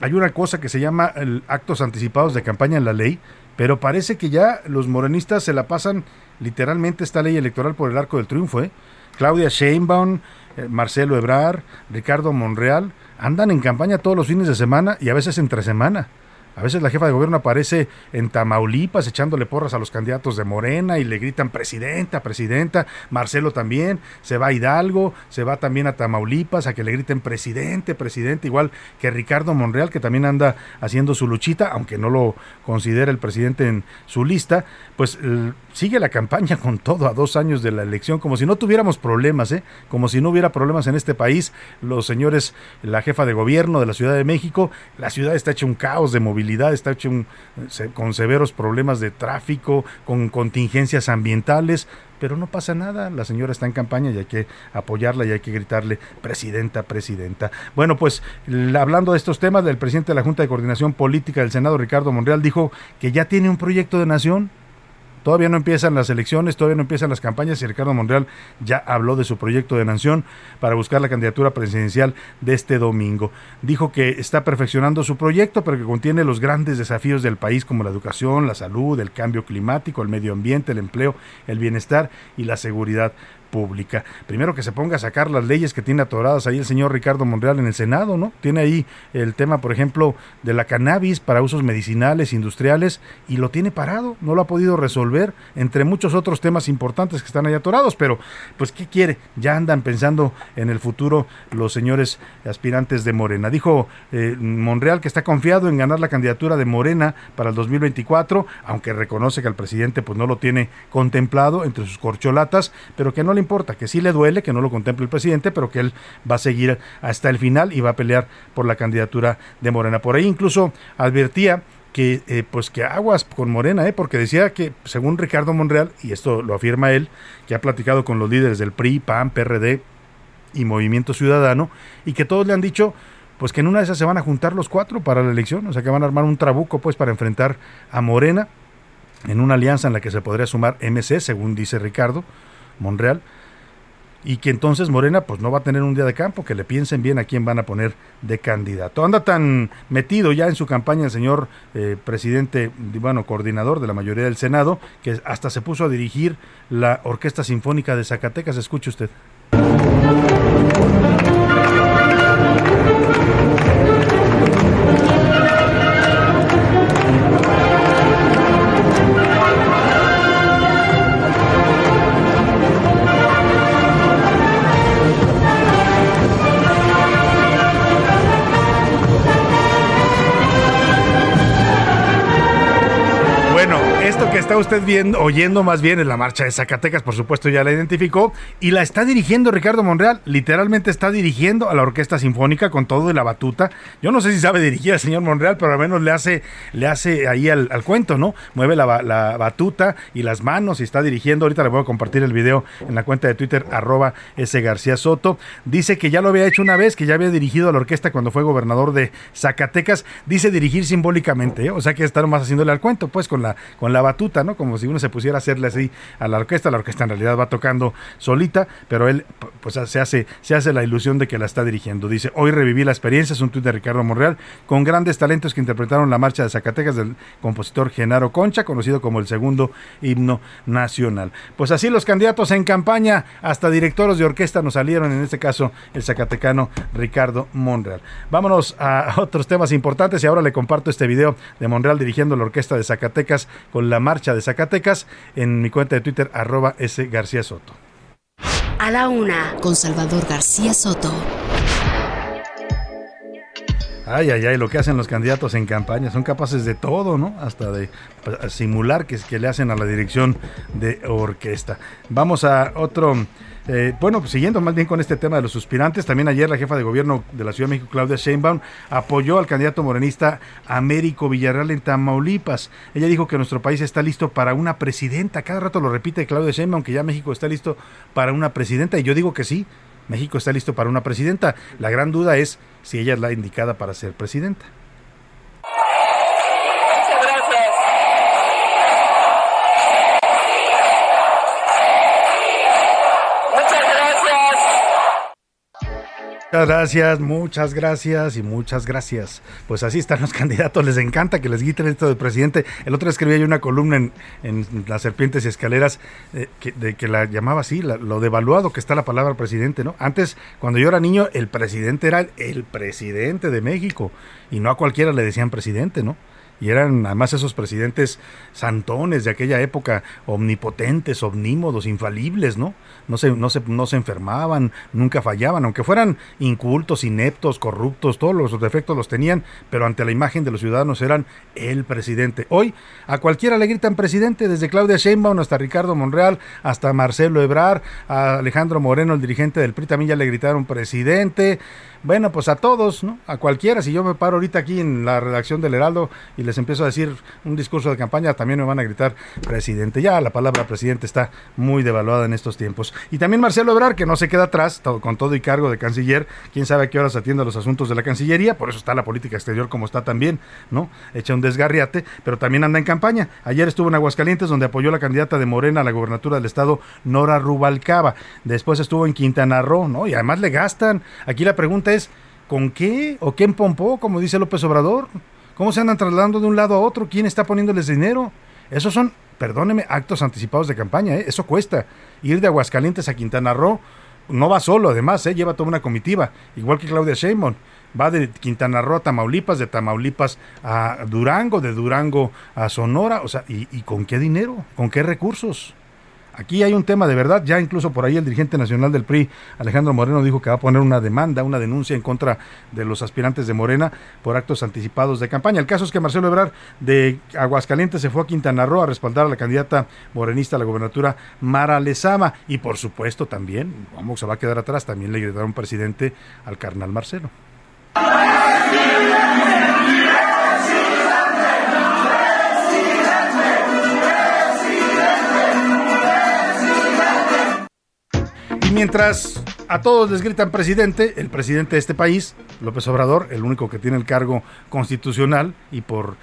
Hay una cosa que se llama actos anticipados de campaña en la ley, pero parece que ya los morenistas se la pasan literalmente esta ley electoral por el arco del triunfo, ¿eh? Claudia Sheinbaum, Marcelo Ebrar, Ricardo Monreal, andan en campaña todos los fines de semana y a veces entre semana. A veces la jefa de gobierno aparece en Tamaulipas echándole porras a los candidatos de Morena y le gritan presidenta, presidenta. Marcelo también se va a Hidalgo, se va también a Tamaulipas a que le griten presidente, presidente, igual que Ricardo Monreal que también anda haciendo su luchita, aunque no lo considera el presidente en su lista, pues sigue la campaña con todo a dos años de la elección, como si no tuviéramos problemas, ¿eh? como si no hubiera problemas en este país. Los señores, la jefa de gobierno de la Ciudad de México, la ciudad está hecha un caos de movilidad está hecho con severos problemas de tráfico, con contingencias ambientales, pero no pasa nada, la señora está en campaña y hay que apoyarla y hay que gritarle, presidenta, presidenta. Bueno, pues hablando de estos temas, del presidente de la Junta de Coordinación Política del Senado, Ricardo Monreal, dijo que ya tiene un proyecto de nación Todavía no empiezan las elecciones, todavía no empiezan las campañas y Ricardo Monreal ya habló de su proyecto de nación para buscar la candidatura presidencial de este domingo. Dijo que está perfeccionando su proyecto, pero que contiene los grandes desafíos del país como la educación, la salud, el cambio climático, el medio ambiente, el empleo, el bienestar y la seguridad pública. Primero que se ponga a sacar las leyes que tiene atoradas ahí el señor Ricardo Monreal en el Senado, ¿no? Tiene ahí el tema, por ejemplo, de la cannabis para usos medicinales, industriales, y lo tiene parado, no lo ha podido resolver, entre muchos otros temas importantes que están ahí atorados, pero pues ¿qué quiere? Ya andan pensando en el futuro los señores aspirantes de Morena. Dijo eh, Monreal que está confiado en ganar la candidatura de Morena para el 2024, aunque reconoce que el presidente pues no lo tiene contemplado entre sus corcholatas, pero que no le importa, que sí le duele, que no lo contemple el presidente, pero que él va a seguir hasta el final y va a pelear por la candidatura de Morena. Por ahí incluso advertía que eh, pues que aguas con Morena, ¿eh? porque decía que según Ricardo Monreal, y esto lo afirma él, que ha platicado con los líderes del PRI, PAN, PRD y Movimiento Ciudadano, y que todos le han dicho pues que en una de esas se van a juntar los cuatro para la elección, o sea que van a armar un trabuco pues para enfrentar a Morena en una alianza en la que se podría sumar MC, según dice Ricardo, Monreal, y que entonces Morena pues no va a tener un día de campo, que le piensen bien a quién van a poner de candidato. Anda tan metido ya en su campaña el señor eh, presidente, bueno, coordinador de la mayoría del Senado, que hasta se puso a dirigir la Orquesta Sinfónica de Zacatecas. Escuche usted. Usted viendo, oyendo más bien en la marcha de Zacatecas, por supuesto ya la identificó, y la está dirigiendo Ricardo Monreal, literalmente está dirigiendo a la Orquesta Sinfónica con todo de la batuta. Yo no sé si sabe dirigir al señor Monreal, pero al menos le hace, le hace ahí al, cuento, ¿no? Mueve la, batuta y las manos y está dirigiendo. Ahorita le voy a compartir el video en la cuenta de Twitter, arroba S. García Soto. Dice que ya lo había hecho una vez, que ya había dirigido a la orquesta cuando fue gobernador de Zacatecas. Dice dirigir simbólicamente, ¿eh? o sea que está más haciéndole al cuento, pues con la, con la batuta como si uno se pusiera a hacerle así a la orquesta, la orquesta en realidad va tocando solita, pero él pues se hace, se hace la ilusión de que la está dirigiendo. Dice, hoy reviví la experiencia, es un tuit de Ricardo Monreal, con grandes talentos que interpretaron la marcha de Zacatecas del compositor Genaro Concha, conocido como el segundo himno nacional. Pues así los candidatos en campaña, hasta directores de orquesta nos salieron, en este caso el zacatecano Ricardo Monreal. Vámonos a otros temas importantes y ahora le comparto este video de Monreal dirigiendo la orquesta de Zacatecas con la marcha de Zacatecas en mi cuenta de Twitter, arroba S. García Soto. A la una, con Salvador García Soto. Ay, ay, ay, lo que hacen los candidatos en campaña, son capaces de todo, ¿no? Hasta de simular que, que le hacen a la dirección de orquesta. Vamos a otro eh, bueno, pues siguiendo más bien con este tema de los suspirantes, también ayer la jefa de gobierno de la Ciudad de México, Claudia Sheinbaum, apoyó al candidato morenista Américo Villarreal en Tamaulipas. Ella dijo que nuestro país está listo para una presidenta. Cada rato lo repite Claudia Sheinbaum, que ya México está listo para una presidenta. Y yo digo que sí, México está listo para una presidenta. La gran duda es si ella es la indicada para ser presidenta. Muchas gracias, muchas gracias y muchas gracias. Pues así están los candidatos, les encanta que les quiten esto del presidente. El otro día escribí yo una columna en, en Las Serpientes y Escaleras eh, que, de que la llamaba así, lo devaluado que está la palabra presidente, ¿no? Antes, cuando yo era niño, el presidente era el presidente de México y no a cualquiera le decían presidente, ¿no? Y eran además esos presidentes santones de aquella época, omnipotentes, omnímodos, infalibles, ¿no? No se, no se, no se enfermaban, nunca fallaban, aunque fueran incultos, ineptos, corruptos, todos los defectos los tenían, pero ante la imagen de los ciudadanos eran el presidente. Hoy a cualquiera le gritan presidente, desde Claudia Sheinbaum hasta Ricardo Monreal, hasta Marcelo Ebrard, a Alejandro Moreno, el dirigente del PRI, también ya le gritaron presidente. Bueno, pues a todos, ¿no? A cualquiera. Si yo me paro ahorita aquí en la redacción del Heraldo y les empiezo a decir un discurso de campaña, también me van a gritar presidente. Ya la palabra presidente está muy devaluada en estos tiempos. Y también Marcelo Ebrard, que no se queda atrás, con todo y cargo de canciller. Quién sabe a qué horas atiende los asuntos de la Cancillería. Por eso está la política exterior como está también, ¿no? Echa un desgarriate, pero también anda en campaña. Ayer estuvo en Aguascalientes, donde apoyó la candidata de Morena a la gobernatura del estado, Nora Rubalcaba. Después estuvo en Quintana Roo, ¿no? Y además le gastan. Aquí la pregunta es ¿con qué? ¿O quién pompó, como dice López Obrador? ¿Cómo se andan trasladando de un lado a otro? ¿Quién está poniéndoles dinero? Esos son, perdóneme, actos anticipados de campaña, ¿eh? eso cuesta. Ir de Aguascalientes a Quintana Roo no va solo, además, ¿eh? lleva toda una comitiva, igual que Claudia Sheinbaum. Va de Quintana Roo a Tamaulipas, de Tamaulipas a Durango, de Durango a Sonora, o sea, ¿y, y con qué dinero? ¿Con qué recursos? Aquí hay un tema de verdad, ya incluso por ahí el dirigente nacional del PRI, Alejandro Moreno, dijo que va a poner una demanda, una denuncia en contra de los aspirantes de Morena por actos anticipados de campaña. El caso es que Marcelo Ebrard de Aguascalientes se fue a Quintana Roo a respaldar a la candidata morenista a la gobernatura Mara Lezama y por supuesto también, vamos, se va a quedar atrás, también le gritaron presidente al carnal Marcelo. Mientras a todos les gritan presidente, el presidente de este país, López Obrador, el único que tiene el cargo constitucional y por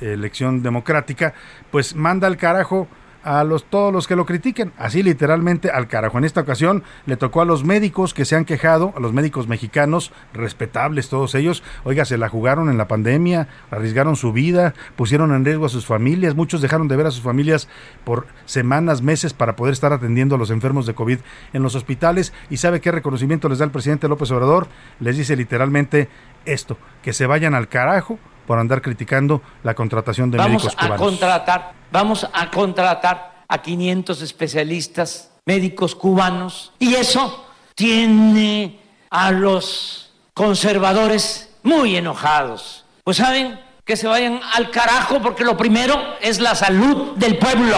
elección democrática, pues manda al carajo a los, todos los que lo critiquen, así literalmente al carajo. En esta ocasión le tocó a los médicos que se han quejado, a los médicos mexicanos, respetables todos ellos, oiga, se la jugaron en la pandemia, arriesgaron su vida, pusieron en riesgo a sus familias, muchos dejaron de ver a sus familias por semanas, meses para poder estar atendiendo a los enfermos de COVID en los hospitales. ¿Y sabe qué reconocimiento les da el presidente López Obrador? Les dice literalmente esto, que se vayan al carajo por andar criticando la contratación de médicos cubanos. A contratar, vamos a contratar a 500 especialistas médicos cubanos y eso tiene a los conservadores muy enojados. Pues saben que se vayan al carajo porque lo primero es la salud del pueblo.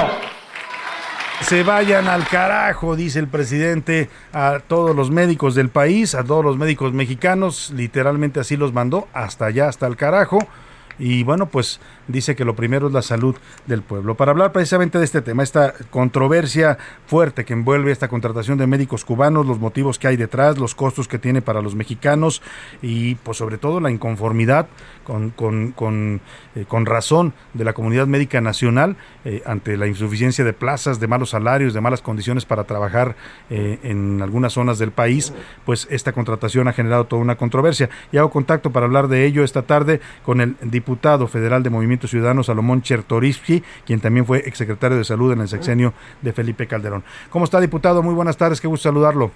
Se vayan al carajo, dice el presidente a todos los médicos del país, a todos los médicos mexicanos, literalmente así los mandó, hasta allá, hasta el carajo. Y bueno, pues dice que lo primero es la salud del pueblo. Para hablar precisamente de este tema, esta controversia fuerte que envuelve esta contratación de médicos cubanos, los motivos que hay detrás, los costos que tiene para los mexicanos y pues sobre todo la inconformidad con, con, con, eh, razón de la comunidad médica nacional eh, ante la insuficiencia de plazas, de malos salarios, de malas condiciones para trabajar eh, en algunas zonas del país, pues esta contratación ha generado toda una controversia. Y hago contacto para hablar de ello esta tarde con el diputado federal de Movimiento Ciudadano, Salomón Chertorivsky, quien también fue exsecretario de Salud en el sexenio de Felipe Calderón. ¿Cómo está, diputado? Muy buenas tardes, qué gusto saludarlo.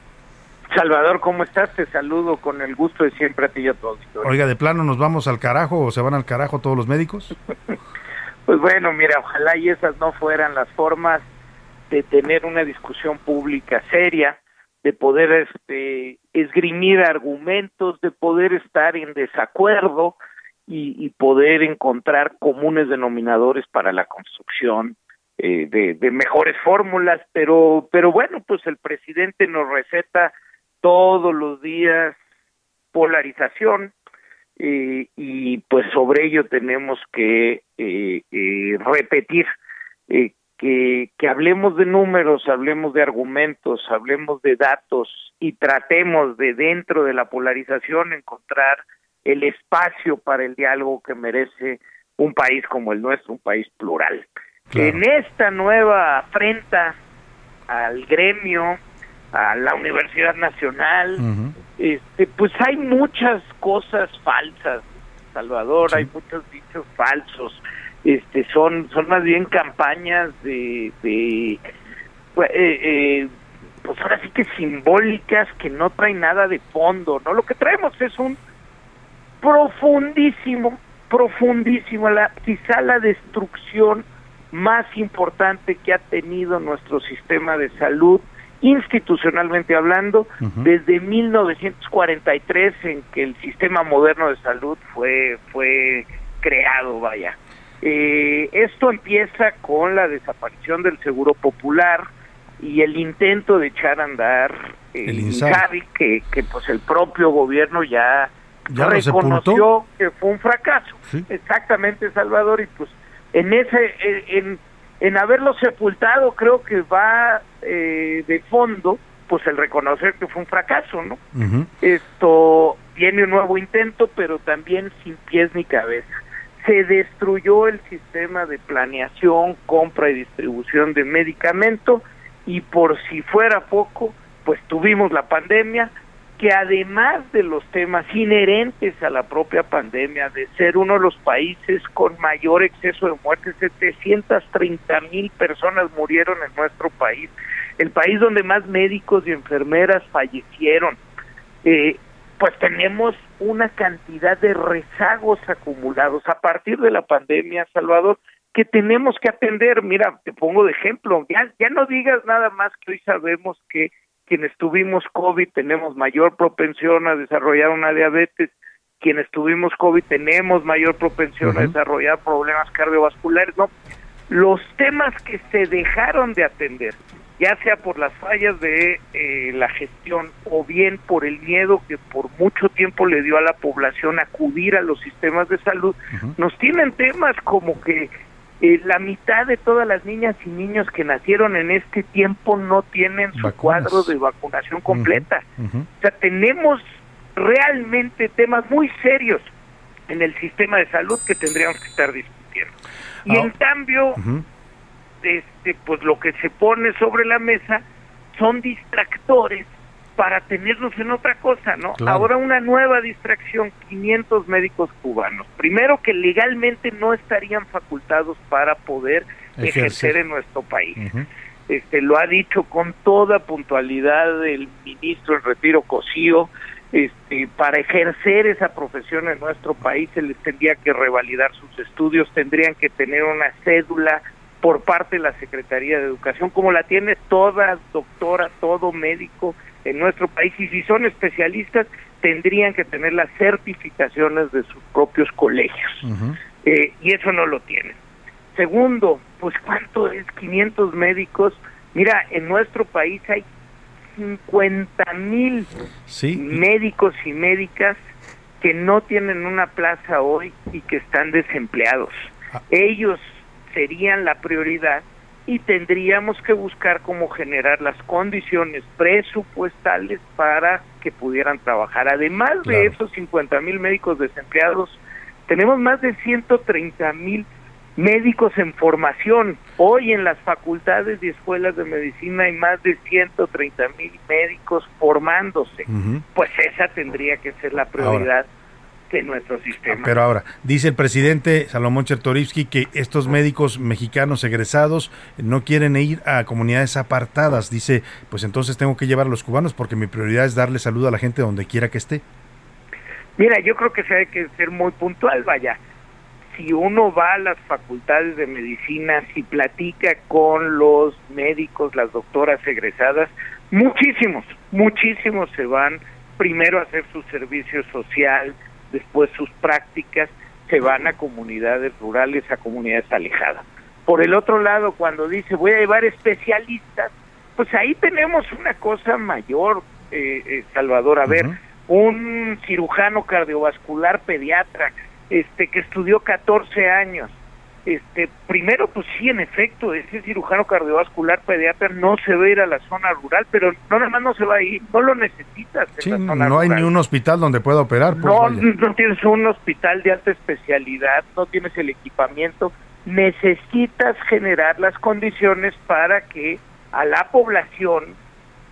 Salvador, ¿cómo estás? Te saludo con el gusto de siempre a ti y a todos. Oiga, ¿de plano nos vamos al carajo o se van al carajo todos los médicos? pues bueno, mira, ojalá y esas no fueran las formas de tener una discusión pública seria, de poder este, esgrimir argumentos, de poder estar en desacuerdo, y, poder encontrar comunes denominadores para la construcción eh, de, mejores fórmulas, pero, pero bueno, pues el presidente nos receta todos los días polarización eh, y pues sobre ello tenemos que eh, repetir que que, que hablemos de números, hablemos de argumentos, hablemos de datos y tratemos de dentro de la polarización encontrar el espacio para el diálogo que merece un país como el nuestro, un país plural. En esta nueva afrenta al gremio, a la Universidad Nacional, este, pues hay muchas cosas falsas, Salvador, hay muchos dichos falsos, este, son, son más bien campañas de, de pues, eh, eh, pues ahora sí que simbólicas que no traen nada de fondo, ¿no? Lo que traemos es un profundísimo, profundísimo, la, quizá la destrucción más importante que ha tenido nuestro sistema de salud institucionalmente hablando desde 1943 en que el sistema moderno de salud fue fue creado vaya. Eh, esto empieza con la desaparición del seguro popular y el intento de echar a andar eh, el INSABI, que, que pues el propio gobierno ya, reconoció que fue un fracaso. Exactamente, Salvador, y pues en ese en, en haberlo sepultado creo que va eh, de fondo pues el reconocer que fue un fracaso, ¿no? Esto tiene un nuevo intento, pero también sin pies ni cabeza se destruyó el sistema de planeación, compra y distribución de medicamento y por si fuera poco, pues tuvimos la pandemia que además de los temas inherentes a la propia pandemia, de ser uno de los países con mayor exceso de muertes, 730 mil personas murieron en nuestro país, el país donde más médicos y enfermeras fallecieron, eh, pues tenemos una cantidad de rezagos acumulados a partir de la pandemia, Salvador, que tenemos que atender. Mira, te pongo de ejemplo, ya, ya no digas nada más que hoy sabemos que quienes tuvimos COVID tenemos mayor propensión a desarrollar una diabetes, quienes tuvimos COVID tenemos mayor propensión a desarrollar problemas cardiovasculares, ¿no? Los temas que se dejaron de atender, ya sea por las fallas de eh, la gestión o bien por el miedo que por mucho tiempo le dio a la población acudir a los sistemas de salud, nos tienen temas como que eh, la mitad de todas las niñas y niños que nacieron en este tiempo no tienen su cuadro de vacunación completa. O sea, tenemos realmente temas muy serios en el sistema de salud que tendríamos que estar discutiendo. Y en cambio, este, pues lo que se pone sobre la mesa son distractores para tenernos en otra cosa, ¿no? Ahora una nueva distracción, 500 médicos cubanos. Primero que legalmente no estarían facultados para poder ejercer, en nuestro país. Este lo ha dicho con toda puntualidad el ministro en retiro Cosío, este, para ejercer esa profesión en nuestro país se les tendría que revalidar sus estudios, tendrían que tener una cédula por parte de la Secretaría de Educación, como la tiene toda doctora, todo médico en nuestro país. Y si son especialistas, tendrían que tener las certificaciones de sus propios colegios. Eh, y eso no lo tienen. Segundo, pues ¿cuánto es 500 médicos? Mira, en nuestro país hay 50 mil médicos y médicas que no tienen una plaza hoy y que están desempleados. Ah. Ellos serían la prioridad y tendríamos que buscar cómo generar las condiciones presupuestales para que pudieran trabajar. Además de esos 50 mil médicos desempleados, tenemos más de 130 mil médicos en formación. Hoy en las facultades y escuelas de medicina hay más de 130 mil médicos formándose. Pues esa tendría que ser la prioridad de nuestro sistema. Pero ahora, dice el presidente Salomón Chertorivsky que estos médicos mexicanos egresados no quieren ir a comunidades apartadas. Dice, pues entonces tengo que llevar a los cubanos porque mi prioridad es darle salud a la gente donde quiera que esté. Mira, yo creo que se hay que ser muy puntual, vaya. Si uno va a las facultades de medicina, si platica con los médicos, las doctoras egresadas, muchísimos, muchísimos se van primero a hacer su servicio social, después sus prácticas se van a comunidades rurales, a comunidades alejadas. Por el otro lado, cuando dice voy a llevar especialistas, pues ahí tenemos una cosa mayor, eh, eh, Salvador. A ver, un cirujano cardiovascular pediatra este que estudió 14 años este, primero, pues sí, en efecto, ese cirujano cardiovascular pediatra no se va a ir a la zona rural, pero no nada más no se va a ir, no lo necesitas. Sí, no hay ni un hospital donde pueda operar. Pues, no, no tienes un hospital de alta especialidad, no tienes el equipamiento, necesitas generar las condiciones para que a la población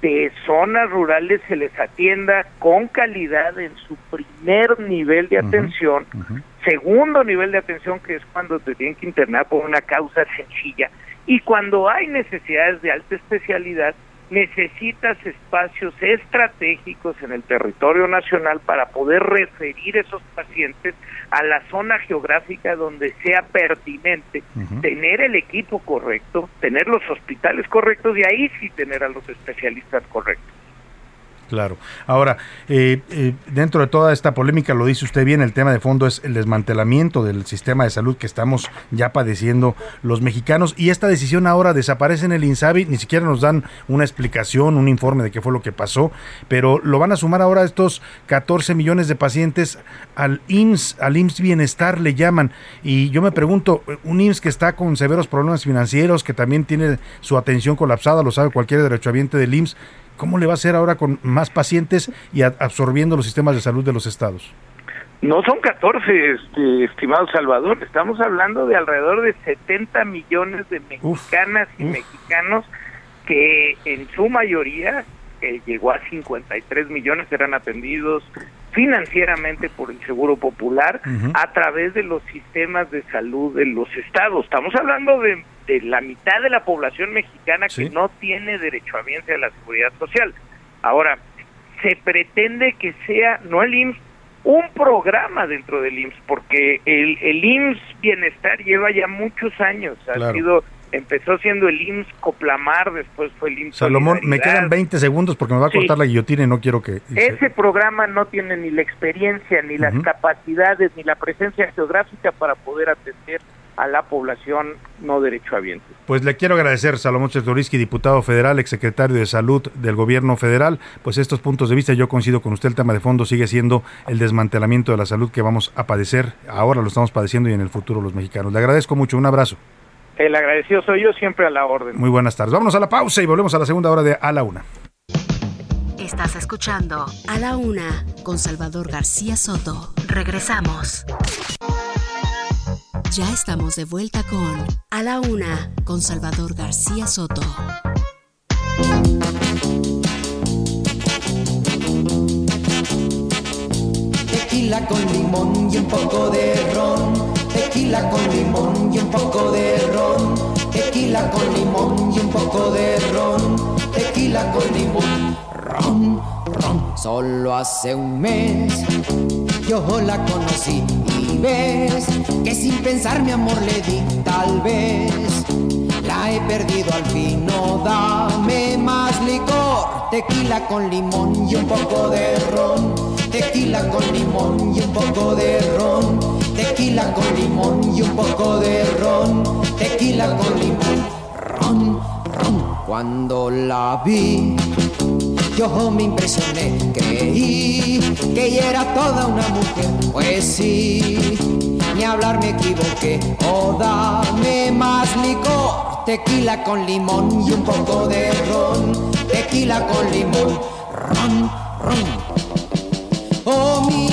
de zonas rurales se les atienda con calidad en su primer nivel de atención, segundo nivel de atención que es cuando te tienen que internar por una causa sencilla y cuando hay necesidades de alta especialidad necesitas espacios estratégicos en el territorio nacional para poder referir esos pacientes a la zona geográfica donde sea pertinente tener el equipo correcto, tener los hospitales correctos y ahí sí tener a los especialistas correctos. Claro. Ahora, eh, eh, dentro de toda esta polémica, lo dice usted bien, el tema de fondo es el desmantelamiento del sistema de salud que estamos ya padeciendo los mexicanos y esta decisión ahora desaparece en el INSABI, ni siquiera nos dan una explicación, un informe de qué fue lo que pasó, pero lo van a sumar ahora estos 14 millones de pacientes al IMSS, al IMSS Bienestar le llaman y yo me pregunto, un IMSS que está con severos problemas financieros, que también tiene su atención colapsada, lo sabe cualquier derechohabiente del IMSS, ¿Cómo le va a hacer ahora con más pacientes y absorbiendo los sistemas de salud de los estados? No son 14, este, estimado Salvador, estamos hablando de alrededor de 70 millones de mexicanas y mexicanos que en su mayoría eh, llegó a 53 millones eran atendidos financieramente por el Seguro Popular a través de los sistemas de salud de los estados. Estamos hablando de, la mitad de la población mexicana que no tiene derecho a bien a la seguridad social. Ahora, se pretende que sea, no el IMSS, un programa dentro del IMSS, porque el, el IMSS Bienestar lleva ya muchos años, ha sido empezó siendo el IMSS Coplamar, después fue el IMSS Salomón, me quedan 20 segundos porque me va a cortar la guillotina y no quiero que... Ese programa no tiene ni la experiencia, ni las capacidades, ni la presencia geográfica para poder atender a la población no derechohabiente. Pues le quiero agradecer, Salomón Chertoriski, diputado federal, exsecretario de Salud del Gobierno Federal, pues estos puntos de vista, yo coincido con usted, el tema de fondo sigue siendo el desmantelamiento de la salud que vamos a padecer, ahora lo estamos padeciendo y en el futuro los mexicanos. Le agradezco mucho, un abrazo. El agradecido soy yo, siempre a la orden. Muy buenas tardes. Vámonos a la pausa y volvemos a la segunda hora de A la Una. Estás escuchando A la Una con Salvador García Soto. Regresamos. Ya estamos de vuelta con A la Una con Salvador García Soto. Tequila con limón y un poco de ron tequila con limón y un poco de ron, tequila con limón y un poco de ron, tequila con limón, ron, ron. Solo hace un mes yo la conocí y ves que sin pensar mi amor le di tal vez. La he perdido al fin, no dame más licor, tequila con limón y un poco de ron, tequila con limón y un poco de ron tequila con limón y un poco de ron, tequila con limón, ron, ron. Cuando la vi, yo me impresioné, creí que ella era toda una mujer, pues sí, ni hablar me equivoqué, oh dame más licor, tequila con limón y un poco de ron, tequila con limón, ron, ron. Oh, mi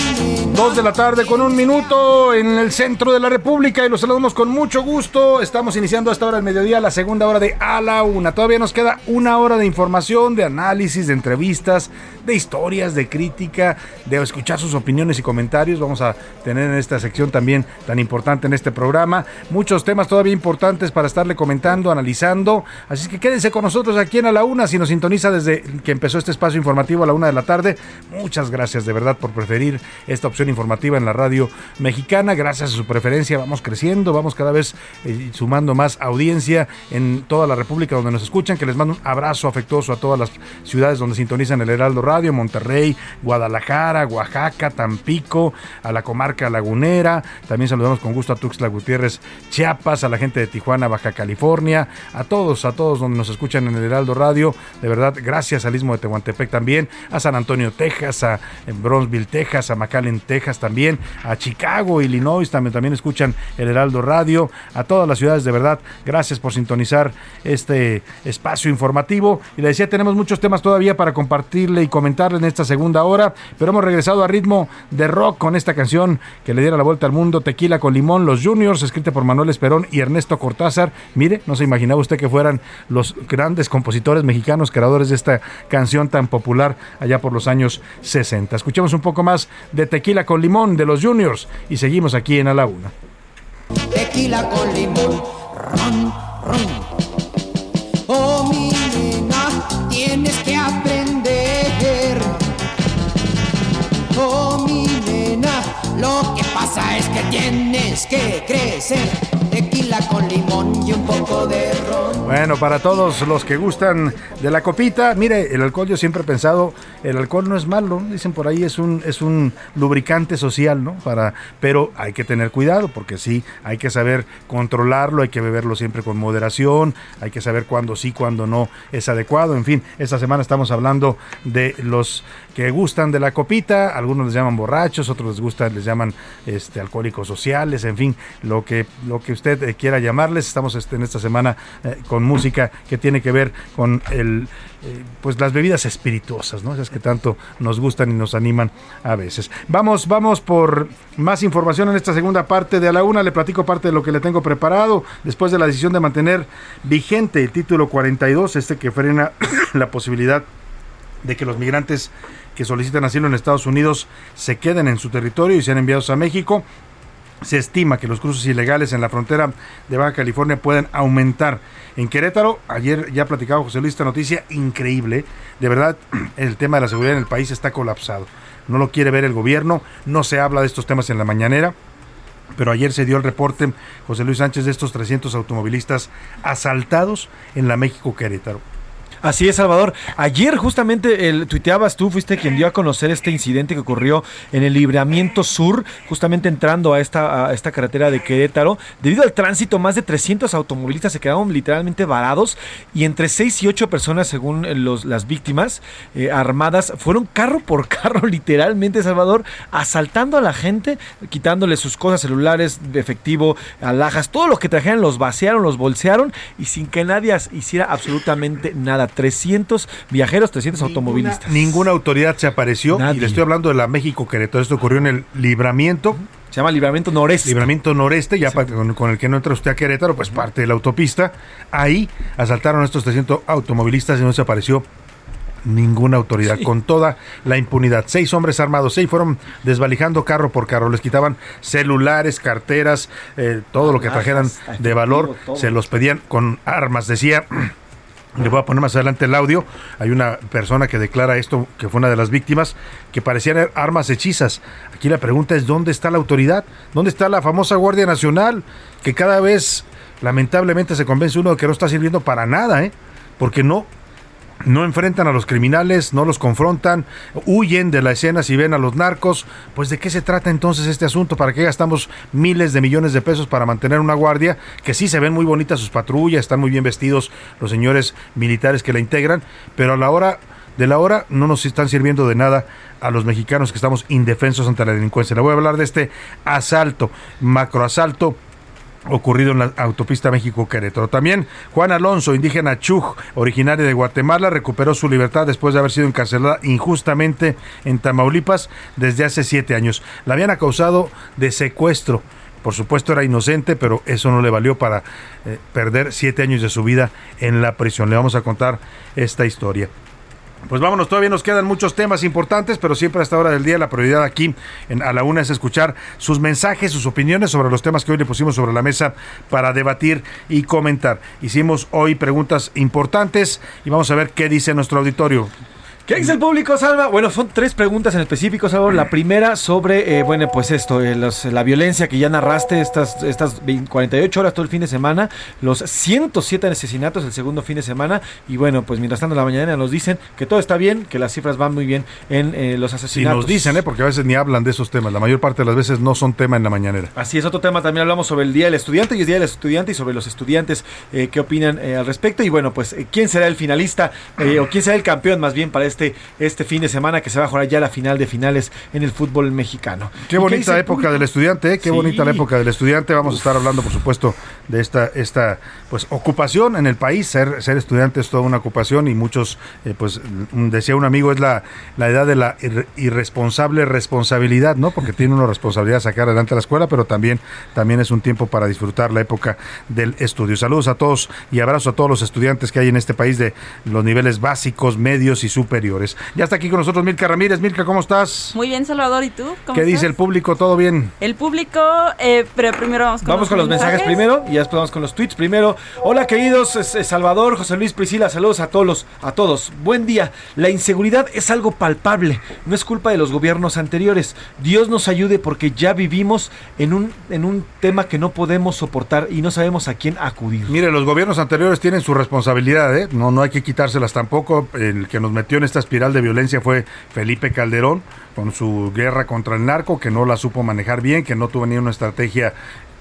Dos de la tarde con un minuto en el centro de la República y los saludamos con mucho gusto. Estamos iniciando a esta hora del mediodía, la segunda hora de A la Una. Todavía nos queda una hora de información, de análisis, de entrevistas, de historias, de crítica, de escuchar sus opiniones y comentarios. Vamos a tener en esta sección también tan importante en este programa muchos temas todavía importantes para estarle comentando, analizando. Así que quédense con nosotros aquí en A la Una si nos sintoniza desde que empezó este espacio informativo a la una de la tarde. Muchas gracias de verdad por preferir esta opción informativa en la radio mexicana. Gracias a su preferencia vamos creciendo, vamos cada vez eh, sumando más audiencia en toda la República donde nos escuchan. Que les mando un abrazo afectuoso a todas las ciudades donde sintonizan el Heraldo Radio, Monterrey, Guadalajara, Oaxaca, Tampico, a la comarca lagunera. También saludamos con gusto a Tuxtla Gutiérrez, Chiapas, a la gente de Tijuana, Baja California, a todos, a todos donde nos escuchan en el Heraldo Radio. De verdad, gracias al Istmo de Tehuantepec también, a San Antonio, Texas, a Bronzeville, Texas, a McAllen, Texas Texas también, a Chicago, Illinois, también, también escuchan el Heraldo Radio, a todas las ciudades, de verdad, gracias por sintonizar este espacio informativo. Y le decía, tenemos muchos temas todavía para compartirle y comentarle en esta segunda hora, pero hemos regresado a ritmo de rock con esta canción que le diera la vuelta al mundo, Tequila con Limón, Los Juniors, escrita por Manuel Esperón y Ernesto Cortázar. Mire, no se imaginaba usted que fueran los grandes compositores mexicanos, creadores de esta canción tan popular allá por los años 60. Escuchemos un poco más de Tequila con Limón de los Juniors y seguimos aquí en A la Una. Tequila con limón, ron, ron. Oh, mi nena, tienes que aprender. Oh, mi nena, lo que pasa es que tienes que crecer. Con limón y un poco de ron. Bueno, para todos los que gustan de la copita, mire, el alcohol yo siempre he pensado, el alcohol no es malo, dicen por ahí es un es un lubricante social, ¿no? Para, pero hay que tener cuidado porque sí, hay que saber controlarlo, hay que beberlo siempre con moderación, hay que saber cuándo sí, cuándo no es adecuado. En fin, esta semana estamos hablando de los que gustan de la copita, algunos les llaman borrachos, otros les gustan, les llaman este alcohólicos sociales, en fin, lo que lo que usted eh, quiera llamarles. Estamos este, en esta semana eh, con música que tiene que ver con el eh, pues las bebidas espirituosas, ¿no? Esas que tanto nos gustan y nos animan a veces. Vamos, vamos por más información en esta segunda parte de a la una. Le platico parte de lo que le tengo preparado después de la decisión de mantener vigente el título 42, este que frena la posibilidad de que los migrantes que solicitan asilo en Estados Unidos se queden en su territorio y sean enviados a México. Se estima que los cruces ilegales en la frontera de Baja California pueden aumentar. En Querétaro, ayer ya platicaba José Luis esta noticia increíble. De verdad, el tema de la seguridad en el país está colapsado. No lo quiere ver el gobierno, no se habla de estos temas en la mañanera. Pero ayer se dio el reporte, José Luis Sánchez, de estos 300 automovilistas asaltados en la México Querétaro. Así es, Salvador. Ayer justamente el, tuiteabas tú, fuiste quien dio a conocer este incidente que ocurrió en el libramiento sur, justamente entrando a esta, esta carretera de Querétaro. Debido al tránsito, más de 300 automovilistas se quedaron literalmente varados y entre 6 y 8 personas, según las víctimas eh, armadas, fueron carro por carro, literalmente, Salvador, asaltando a la gente, quitándole sus cosas celulares, efectivo, alhajas, todo lo que trajeran, los vaciaron, los bolsearon y sin que nadie hiciera absolutamente nada. 300 viajeros, 300 automovilistas. Ninguna autoridad se apareció y le estoy hablando de la México Querétaro. Esto ocurrió en el libramiento. Se llama Libramiento Noreste. Libramiento Noreste, ya con, con, el que no entra usted a Querétaro, pues parte de la autopista. Ahí asaltaron a estos 300 automovilistas y no se apareció ninguna autoridad, sí. con toda la impunidad. Seis hombres armados, seis fueron desvalijando carro por carro, les quitaban celulares, carteras, eh, todo lo que trajeran de valor, se los pedían con armas. Decía le voy a poner más adelante el audio. Hay una persona que declara esto, que fue una de las víctimas, que parecían armas hechizas. Aquí la pregunta es, ¿dónde está la autoridad? ¿Dónde está la famosa Guardia Nacional? Que cada vez, lamentablemente, se convence uno de que no está sirviendo para nada, ¿eh? Porque no, no enfrentan a los criminales, no los confrontan, huyen de la escena si ven a los narcos. Pues de qué se trata entonces este asunto? ¿Para qué gastamos miles de millones de pesos para mantener una guardia? Que sí se ven muy bonitas sus patrullas, están muy bien vestidos los señores militares que la integran, pero a la hora de la hora no nos están sirviendo de nada a los mexicanos que estamos indefensos ante la delincuencia. Le voy a hablar de este asalto, macroasalto ocurrido en la autopista México-Querétaro. También Juan Alonso, indígena Chuj, originario de Guatemala, recuperó su libertad después de haber sido encarcelada injustamente en Tamaulipas desde hace siete años. La habían acusado de secuestro. Por supuesto era inocente, pero eso no le valió para eh, perder siete años de su vida en la prisión. Le vamos a contar esta historia. Pues vámonos, todavía nos quedan muchos temas importantes, pero siempre a esta hora del día la prioridad aquí en A la Una es escuchar sus mensajes, sus opiniones sobre los temas que hoy le pusimos sobre la mesa para debatir y comentar. Hicimos hoy preguntas importantes y vamos a ver qué dice nuestro auditorio. ¿Qué dice el público, Salva? Bueno, son tres preguntas en específico, Salva. La primera sobre, eh, bueno, pues esto, eh, los, la violencia que ya narraste estas, estas 48 horas todo el fin de semana, los 107 asesinatos el segundo fin de semana, y bueno, pues mientras tanto en la mañana nos dicen que todo está bien, que las cifras van muy bien en eh, los asesinatos. Y nos dicen, ¿eh? porque a veces ni hablan de esos temas, la mayor parte de las veces no son tema en la mañanera. Así es, otro tema también hablamos sobre el Día del Estudiante, y es Día del Estudiante, y sobre los estudiantes, qué opinan al respecto, y bueno, pues quién será el finalista, o quién será el campeón más bien para este este, este fin de semana que se va a jugar ya la final de finales en el fútbol mexicano. Qué bonita época del estudiante, ¿eh? qué bonita la época del estudiante. Vamos a estar hablando, por supuesto, de esta, esta pues ocupación en el país. Ser, ser estudiante es toda una ocupación y muchos, eh, pues decía un amigo, es la, la edad de la irresponsable responsabilidad, ¿no? Porque tiene una responsabilidad sacar adelante la escuela, pero también, también es un tiempo para disfrutar la época del estudio. Saludos a todos y abrazos a todos los estudiantes que hay en este país de los niveles básicos, medios y superiores. Ya está aquí con nosotros Milka Ramírez. Milka, ¿cómo estás? Muy bien, Salvador. ¿Y tú? ¿Qué dice el público? ¿Todo bien? El público, eh, pero primero vamos con vamos los con los mensajes, primero y después vamos con los tweets primero. Hola, queridos Salvador, José Luis, Priscila, saludos a todos, a todos. Buen día. La inseguridad es algo palpable, no es culpa de los gobiernos anteriores. Dios nos ayude porque ya vivimos en un, en un tema que no podemos soportar y no sabemos a quién acudir. Mire, los gobiernos anteriores tienen su responsabilidad, ¿eh? no, no hay que quitárselas tampoco. El que nos metió en esta espiral de violencia fue Felipe Calderón con su guerra contra el narco, que no la supo manejar bien, que no tuvo ni una estrategia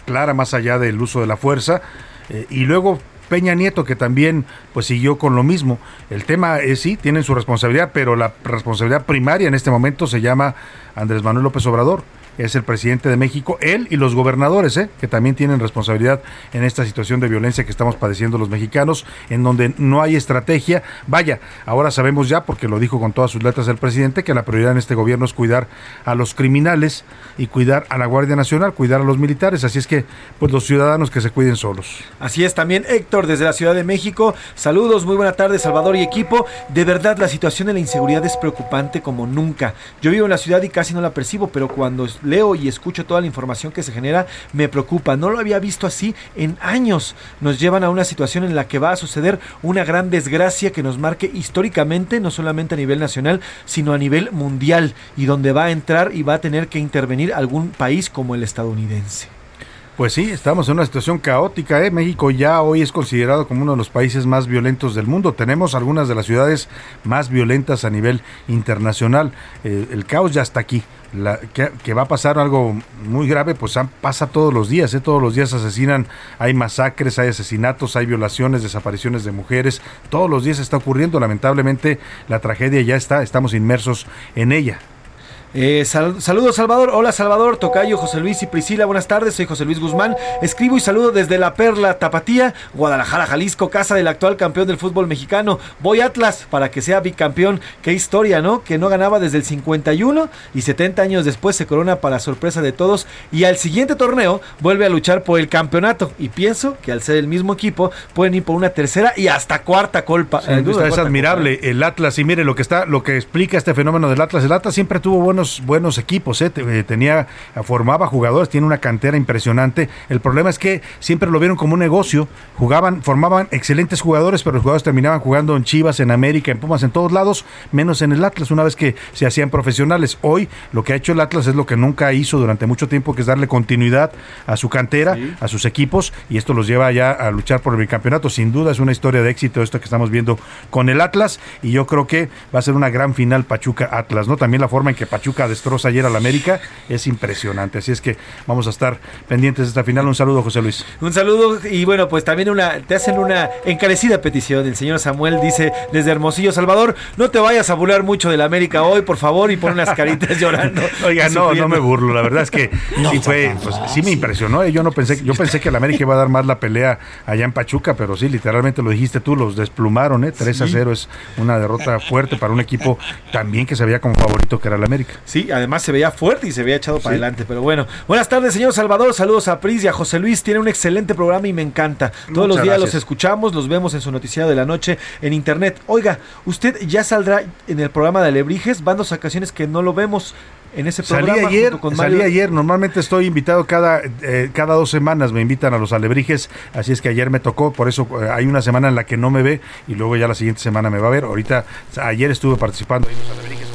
clara más allá del uso de la fuerza. Eh, y luego Peña Nieto, que también pues siguió con lo mismo. El tema es sí, tienen su responsabilidad, pero la responsabilidad primaria en este momento se llama Andrés Manuel López Obrador es el presidente de México, él y los gobernadores, ¿eh? que también tienen responsabilidad en esta situación de violencia que estamos padeciendo los mexicanos, en donde no hay estrategia. Vaya, ahora sabemos ya, porque lo dijo con todas sus letras el presidente, que la prioridad en este gobierno es cuidar a los criminales y cuidar a la Guardia Nacional, cuidar a los militares. Así es que, pues los ciudadanos que se cuiden solos. Así es, también Héctor desde la Ciudad de México. Saludos, muy buena tarde, Salvador y equipo. De verdad, la situación de la inseguridad es preocupante como nunca. Yo vivo en la ciudad y casi no la percibo, pero cuando leo y escucho toda la información que se genera, me preocupa. No lo había visto así en años. Nos llevan a una situación en la que va a suceder una gran desgracia que nos marque históricamente, no solamente a nivel nacional, sino a nivel mundial, y donde va a entrar y va a tener que intervenir algún país como el estadounidense. Pues sí, estamos en una situación caótica. ¿eh? México ya hoy es considerado como uno de los países más violentos del mundo. Tenemos algunas de las ciudades más violentas a nivel internacional. Eh, el caos ya está aquí. La, que, va a pasar algo muy grave, pues pasa todos los días. ¿eh? Todos los días asesinan, hay masacres, hay asesinatos, hay violaciones, desapariciones de mujeres. Todos los días está ocurriendo. Lamentablemente la tragedia ya está, estamos inmersos en ella. Eh, saludos Salvador, hola Salvador, Tocayo, José Luis y Priscila, buenas tardes, soy José Luis Guzmán, escribo y saludo desde La Perla, Tapatía, Guadalajara, Jalisco, casa del actual campeón del fútbol mexicano, voy Atlas para que sea bicampeón, qué historia, ¿no? Que no ganaba desde el 51 y 70 años después se corona para sorpresa de todos. Y al siguiente torneo vuelve a luchar por el campeonato. Y pienso que al ser el mismo equipo pueden ir por una tercera y hasta cuarta colpa. es admirable el Atlas. Y mire lo que está, lo que explica este fenómeno del Atlas, el Atlas siempre tuvo buenos buenos, equipos, ¿eh? eh tenía, formaba jugadores, tiene una cantera impresionante. El problema es que siempre lo vieron como un negocio, jugaban, formaban excelentes jugadores, pero los jugadores terminaban jugando en Chivas, en América, en Pumas, en todos lados, menos en el Atlas, una vez que se hacían profesionales. Hoy lo que ha hecho el Atlas es lo que nunca hizo durante mucho tiempo, que es darle continuidad a su cantera, a sus equipos, y esto los lleva ya a luchar por el bicampeonato. Sin duda es una historia de éxito esto que estamos viendo con el Atlas, y yo creo que va a ser una gran final Pachuca-Atlas, ¿no? También la forma en que Pachuca destroza ayer al América es impresionante. Así es que vamos a estar pendientes de esta final. Un saludo, José Luis. Un saludo y bueno, pues también una te hacen una encarecida petición. El señor Samuel dice desde Hermosillo, Salvador, no te vayas a burlar mucho del América hoy, por favor, y pon unas caritas llorando. Oiga, no, no me burlo. La verdad es que sí fue, pues, sí me impresionó. ¿eh? Yo no pensé, yo pensé que el América iba a dar más la pelea allá en Pachuca, pero sí, literalmente lo dijiste tú, los desplumaron, ¿eh? 3 a 0 es una derrota fuerte para un equipo también que se veía como favorito que era el América. Sí, además se veía fuerte y se veía echado para adelante. Pero bueno, buenas tardes, señor Salvador. Saludos a Pris y a José Luis. Tiene un excelente programa y me encanta. Todos los días los escuchamos, los vemos en su noticiero de la noche en internet. Oiga, usted ya saldrá en el programa de Alebrijes. Van dos ocasiones que no lo vemos en ese programa. Salí ayer, salí ayer. Normalmente estoy invitado cada, eh, cada dos semanas, me invitan a los alebrijes, así es que ayer me tocó, por eso eh, hay una semana en la que no me ve y luego ya la siguiente semana me va a ver. Ahorita, ayer estuve participando en los alebrijes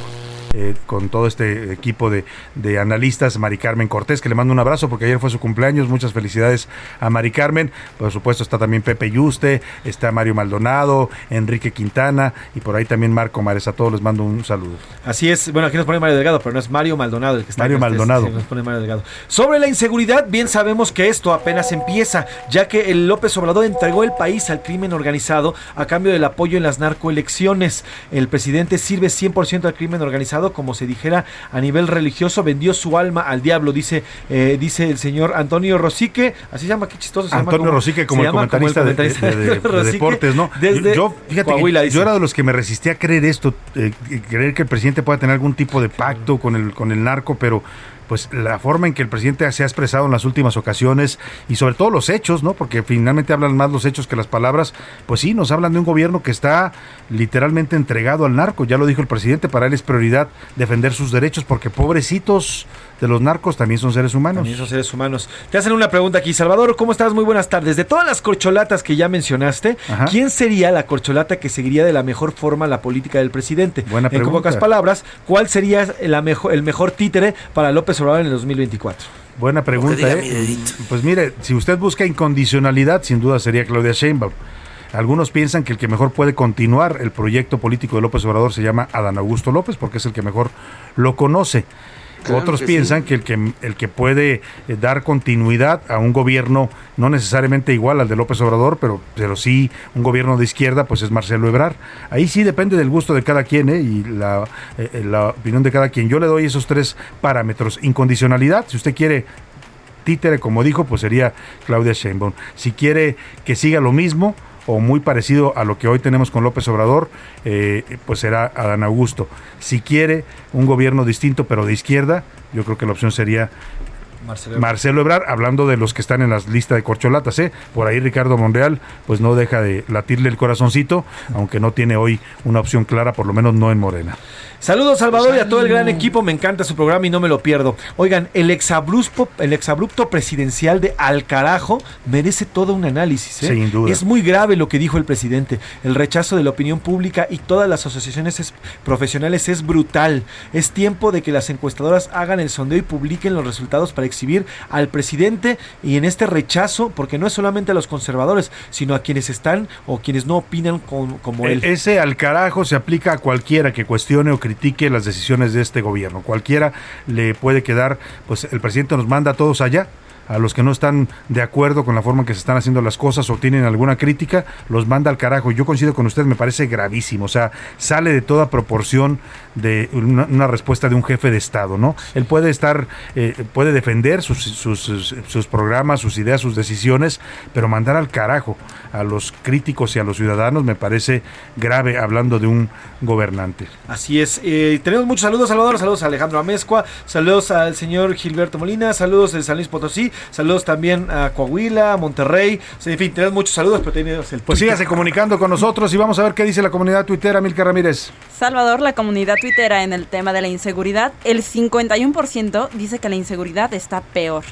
eh, con todo este equipo de, de analistas, Mari Carmen Cortés, que le mando un abrazo porque ayer fue su cumpleaños. Muchas felicidades a Mari Carmen. Por supuesto está también Pepe Yuste, está Mario Maldonado, Enrique Quintana y por ahí también Marco Mares. A todos les mando un saludo. Así es, bueno, aquí nos pone Mario Delgado, pero no es Mario Maldonado el que está Mario este- Maldonado. nos pone Mario Delgado. Sobre la inseguridad, bien sabemos que esto apenas empieza, ya que el López Obrador entregó el país al crimen organizado a cambio del apoyo en las narcoelecciones. El presidente sirve 100% al crimen organizado, como se dijera a nivel religioso, vendió su alma al diablo, dice, eh, dice el señor Antonio Rosique, así se llama, qué chistoso. Se llama Antonio Rosique como se el llama comentarista, de- de- comentarista de, de Rosique deportes, ¿no? Desde yo, fíjate, Coahuila, yo era de los que me resistía a creer esto, eh, creer que el presidente pueda tener algún tipo de pacto con el, con el narco, pero pues la forma en que el presidente se ha expresado en las últimas ocasiones y sobre todo los hechos, ¿no? Porque finalmente hablan más los hechos que las palabras, pues sí, nos hablan de un gobierno que está literalmente entregado al narco, ya lo dijo el presidente, para él es prioridad defender sus derechos porque pobrecitos de los narcos también son seres humanos. También son seres humanos. Te hacen una pregunta aquí, Salvador, ¿cómo estás? Muy buenas tardes. De todas las corcholatas que ya mencionaste, Ajá. ¿quién sería la corcholata que seguiría de la mejor forma la política del presidente? Buena en pregunta. pocas palabras, ¿cuál sería la mejor, el mejor títere para López Obrador en el 2024? Buena pregunta, ¿eh? Pues mire, si usted busca incondicionalidad, sin duda sería Claudia Sheinbaum. Algunos piensan que el que mejor puede continuar el proyecto político de López Obrador se llama Adán Augusto López, porque es el que mejor lo conoce. Claro Otros que piensan sí. que el que el que puede eh, dar continuidad a un gobierno no necesariamente igual al de López Obrador, pero pero sí un gobierno de izquierda, pues es Marcelo Ebrard. Ahí sí depende del gusto de cada quien ¿eh? y la, eh, eh, la opinión de cada quien. Yo le doy esos tres parámetros: incondicionalidad, si usted quiere títere, como dijo, pues sería Claudia Sheinbaum. Si quiere que siga lo mismo o muy parecido a lo que hoy tenemos con López Obrador, eh, pues será Adán Augusto. Si quiere un gobierno distinto pero de izquierda, yo creo que la opción sería Marcelo. Marcelo Ebrard, hablando de los que están en las listas de corcholatas, ¿eh? por ahí Ricardo Monreal, pues no deja de latirle el corazoncito, aunque no tiene hoy una opción clara, por lo menos no en Morena. Saludos Salvador y a todo el gran equipo, me encanta su programa y no me lo pierdo. Oigan, el exabrupto, el exabrupto presidencial de Alcarajo merece todo un análisis. ¿eh? Sin duda. Es muy grave lo que dijo el presidente. El rechazo de la opinión pública y todas las asociaciones es- profesionales es brutal. Es tiempo de que las encuestadoras hagan el sondeo y publiquen los resultados para exhibir al presidente y en este rechazo, porque no es solamente a los conservadores, sino a quienes están o quienes no opinan con- como él. E- Ese al carajo se aplica a cualquiera que cuestione o critique las decisiones de este gobierno. Cualquiera le puede quedar, pues el presidente nos manda a todos allá. A los que no están de acuerdo con la forma en que se están haciendo las cosas o tienen alguna crítica, los manda al carajo. Yo coincido con usted, me parece gravísimo. O sea, sale de toda proporción de una, una respuesta de un jefe de Estado, ¿no? Él puede estar, eh, puede defender sus, sus, sus- sus programas, sus ideas, sus decisiones, pero mandar al carajo a los críticos y a los ciudadanos me parece grave hablando de un gobernante. Así es. Eh, tenemos muchos saludos, Salvador. Saludos a Alejandro Amezcua. Saludos al señor Gilberto Molina. Saludos de San Luis Potosí. Saludos también a Coahuila, a Monterrey. En fin, tenemos muchos saludos, pero tenemos el Pues sígase comunicando con nosotros y vamos a ver qué dice la comunidad tuitera, Milka Ramírez. Salvador, la comunidad tuitera en el tema de la inseguridad, el 51% dice que la inseguridad está peor.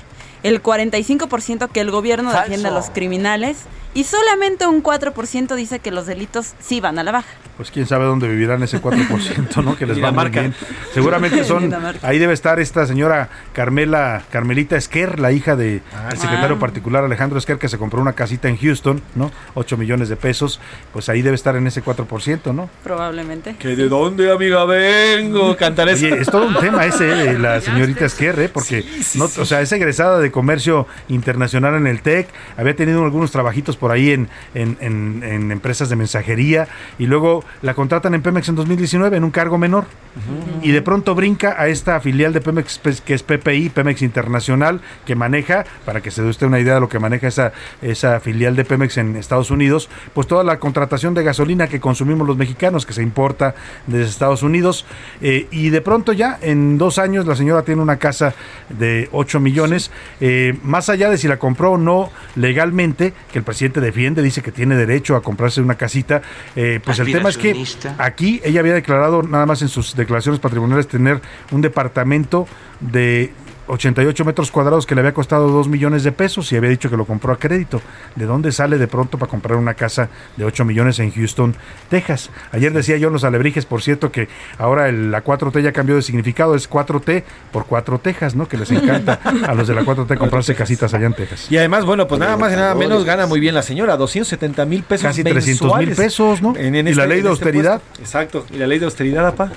El 45% que el gobierno Falso. defiende a los criminales y solamente un 4% dice que los delitos sí van a la baja. Pues quién sabe dónde vivirán ese 4%, ¿no? Que les va Dinamarca. bien. Seguramente son. Ahí debe estar esta señora Carmela, Carmelita Esquer, la hija del secretario Ah. particular Alejandro Esquer, que se compró una casita en Houston, ¿no? 8 millones de pesos. Pues ahí debe estar en ese 4%, ¿no? Probablemente. ¿Que de dónde, amiga, vengo? Cantar eso. Oye, es todo un tema ese de la señorita Esquer, ¿eh? Porque, no, o sea, es egresada de comercio internacional en el TEC, había tenido algunos trabajitos por ahí en, en, en- en empresas de mensajería y luego la contratan en Pemex en 2019 en un cargo menor. Y de pronto brinca a esta filial de Pemex pues, que es PPI, Pemex Internacional, que maneja, para que se dé usted una idea de lo que maneja esa, esa filial de Pemex en Estados Unidos, pues toda la contratación de gasolina que consumimos los mexicanos, que se importa desde Estados Unidos. Eh, y de pronto ya, en dos años, la señora tiene una casa de 8 millones. Eh, más allá de si la compró o no legalmente, que el presidente defiende, dice que tiene derecho a comprarse una casita, eh, pues el tema es que aquí ella había declarado, nada más en sus declaraciones patrimoniales, tener un departamento de 88 metros cuadrados que le había costado 2 millones de pesos y había dicho que lo compró a crédito. ¿De dónde sale de pronto para comprar una casa de 8 millones en Houston, Texas? Ayer decía yo en los alebrijes, por cierto, que ahora el- la 4T ya cambió de significado, es 4T por 4 Texas, ¿no? Que les encanta a los de la 4T comprarse casitas allá en Texas. Y además, bueno, pues nada más y nada menos gana muy bien la señora, 270 mil pesos Casi 300 mil pesos, ¿no? En- en y la este- ley de este austeridad. Exacto, y la ley de austeridad, apa.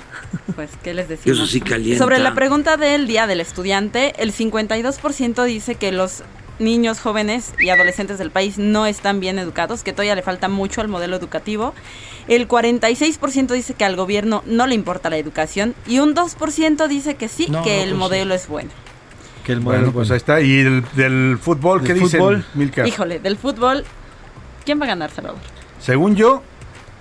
Pues, ¿qué les decimos? Eso sí calienta. Sobre la pregunta del Día del Estudiante, el 52% dice que los niños jóvenes y adolescentes del país no están bien educados, que todavía le falta mucho al modelo educativo. El 46% dice que al gobierno no le importa la educación y un 2% dice que sí, No, que el pues sí. modelo es bueno. Que el Bueno, pues ahí está. ¿Y el, del fútbol qué Del dicen, fútbol. Milka? Híjole, del fútbol, ¿quién va a ganar, Salvador? Según yo,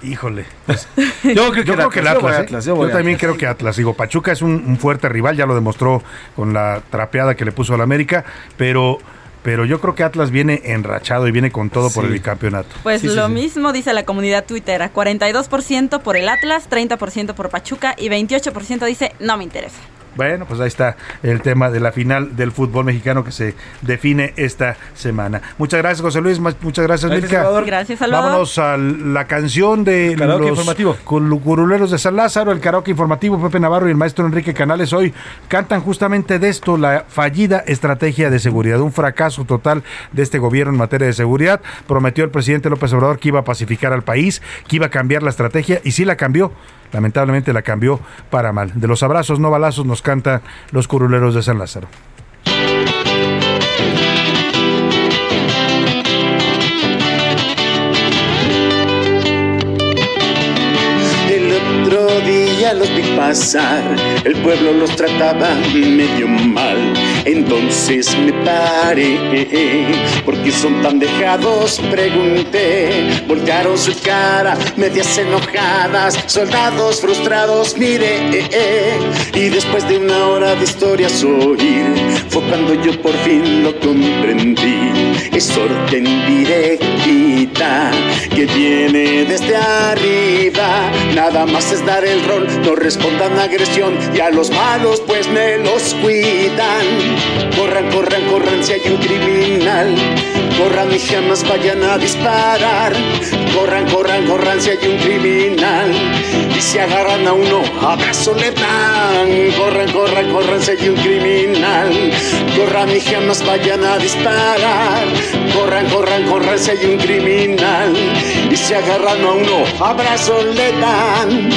híjole. pues, Yo creo que el yo creo que el Atlas, ¿eh? Atlas, yo también Atlas. creo que Atlas. Digo, Pachuca es un, un fuerte rival, ya lo demostró con la trapeada que le puso al América, pero, pero yo creo que Atlas viene enrachado y viene con todo por el bicampeonato. Pues Sí, lo sí. mismo dice la comunidad tuitera, 42% por el Atlas, 30% por Pachuca y 28% dice no me interesa. Bueno, pues ahí está el tema de la final del fútbol mexicano que se define esta semana. Muchas gracias, José Luis. Muchas gracias, Gracias, Milka. Salvador. Gracias, Salvador. Vámonos a la canción de Karaoke los informativo. curuleros de San Lázaro, el karaoke informativo. Pepe Navarro y el maestro Enrique Canales hoy cantan justamente de esto, la fallida estrategia de seguridad, un fracaso total de este gobierno en materia de seguridad. Prometió el presidente López Obrador que iba a pacificar al país, que iba a cambiar la estrategia y sí la cambió. Lamentablemente la cambió para mal. De los abrazos, no balazos, nos canta los curuleros de San Lázaro. El otro día los vi pasar, el pueblo los trataba medio mal. Entonces me paré, ¿por qué son tan dejados? Pregunté, voltearon su cara, medias enojadas, soldados frustrados, mire. Y después de una hora de historias oír, fue cuando yo por fin lo comprendí. Es orden directita que viene desde arriba. Nada más es dar el rol, no respondan agresión y a los malos pues me los cuidan. Corran, corran, corran si hay un criminal. Corran y jamás vayan a disparar. Corran, corran, corran si hay un criminal. Y si agarran a uno, abrazo le dan. Corran, corran, corran si hay un criminal. Corran y jamás vayan a disparar. Corran, corran, corran si hay un criminal. Y si agarran a uno, abrazo le dan.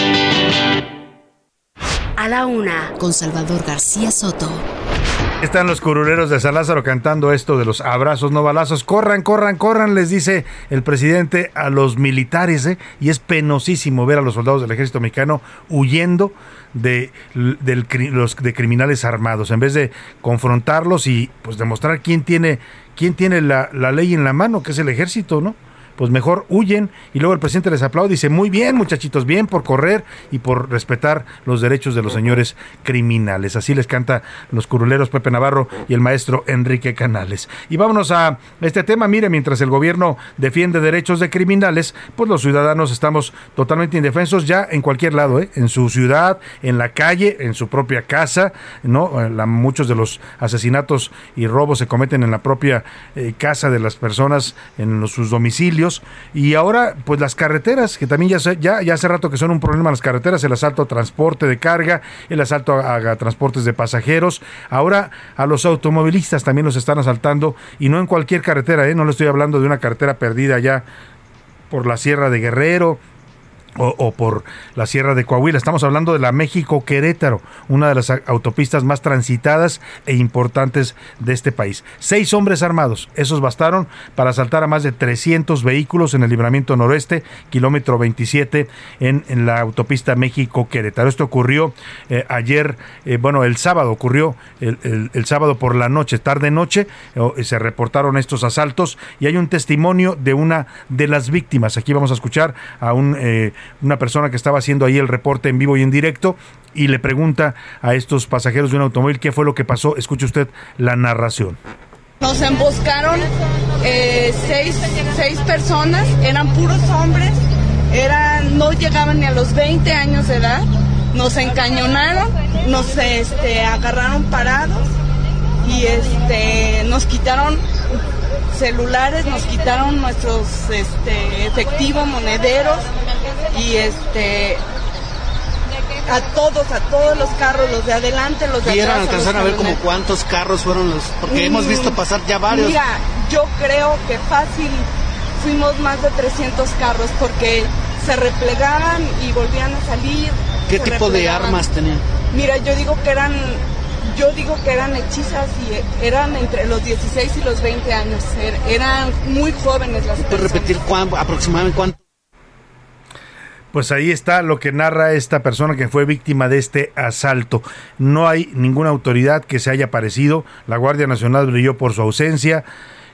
A la una, con Salvador García Soto. Están los curuleros de San Lázaro cantando esto de los abrazos, no balazos. Corran, corran, corran, les dice el presidente a los militares. ¿eh? Y es penosísimo ver a los soldados del ejército mexicano huyendo de, de criminales armados. En vez de confrontarlos y pues demostrar quién tiene, quién tiene la, la ley en la mano, que es el ejército, ¿no? Pues mejor huyen y luego el presidente les aplaude y dice, muy bien muchachitos, bien por correr y por respetar los derechos de los señores criminales. Así les canta los curuleros Pepe Navarro y el maestro Enrique Canales. Y vámonos a este tema, mire, mientras el gobierno defiende derechos de criminales, pues los ciudadanos estamos totalmente indefensos ya en cualquier lado, ¿eh? en su ciudad, en la calle, en su propia casa, ¿no? Eh, muchos de los asesinatos y robos se cometen en la propia eh, casa de las personas, en sus domicilios. Y ahora, pues las carreteras, que también ya, ya, hace rato que son un problema las carreteras, el asalto a transporte de carga, el asalto a, a transportes de pasajeros. Ahora a los automovilistas también los están asaltando y no en cualquier carretera, ¿eh? no le estoy hablando de una carretera perdida ya por la Sierra de Guerrero, o, por la Sierra de Coahuila. Estamos hablando de la México-Querétaro, una de las autopistas más transitadas e importantes de este país. Seis hombres armados, esos bastaron para asaltar a más de 300 vehículos en el libramiento noroeste, kilómetro 27, en, en la autopista México-Querétaro. Esto ocurrió eh, ayer, eh, bueno, el sábado ocurrió, el, el- sábado por la noche, tarde-noche, se reportaron estos asaltos y hay un testimonio de una de las víctimas. Aquí vamos a escuchar a un, eh, una persona que estaba haciendo ahí el reporte en vivo y en directo y le pregunta a estos pasajeros de un automóvil qué fue lo que pasó. Escuche usted la narración. Nos emboscaron eh, seis, seis personas, eran puros hombres, eran, no llegaban ni a los 20 años de edad, nos encañonaron, nos este, agarraron parados y este nos quitaron celulares, nos quitaron nuestros este efectivo, monederos y este a todos, a todos los carros, los de adelante, los de ¿Pudieran atrás. alcanzar a ver como cuántos carros fueron los? Porque hemos visto pasar ya varios. Mira, yo creo que fácil fuimos más de 300 carros porque se replegaban y volvían a salir. ¿Qué tipo de replegaban. armas tenían? Mira, yo digo que eran yo digo que eran hechizas y eran entre los 16 y los 20 años. Er- Eran muy jóvenes las ¿Puedes personas. repetir cuán, aproximadamente cuánto? Pues ahí está lo que narra esta persona que fue víctima de este asalto. No hay ninguna autoridad que se haya aparecido. La Guardia Nacional brilló por su ausencia,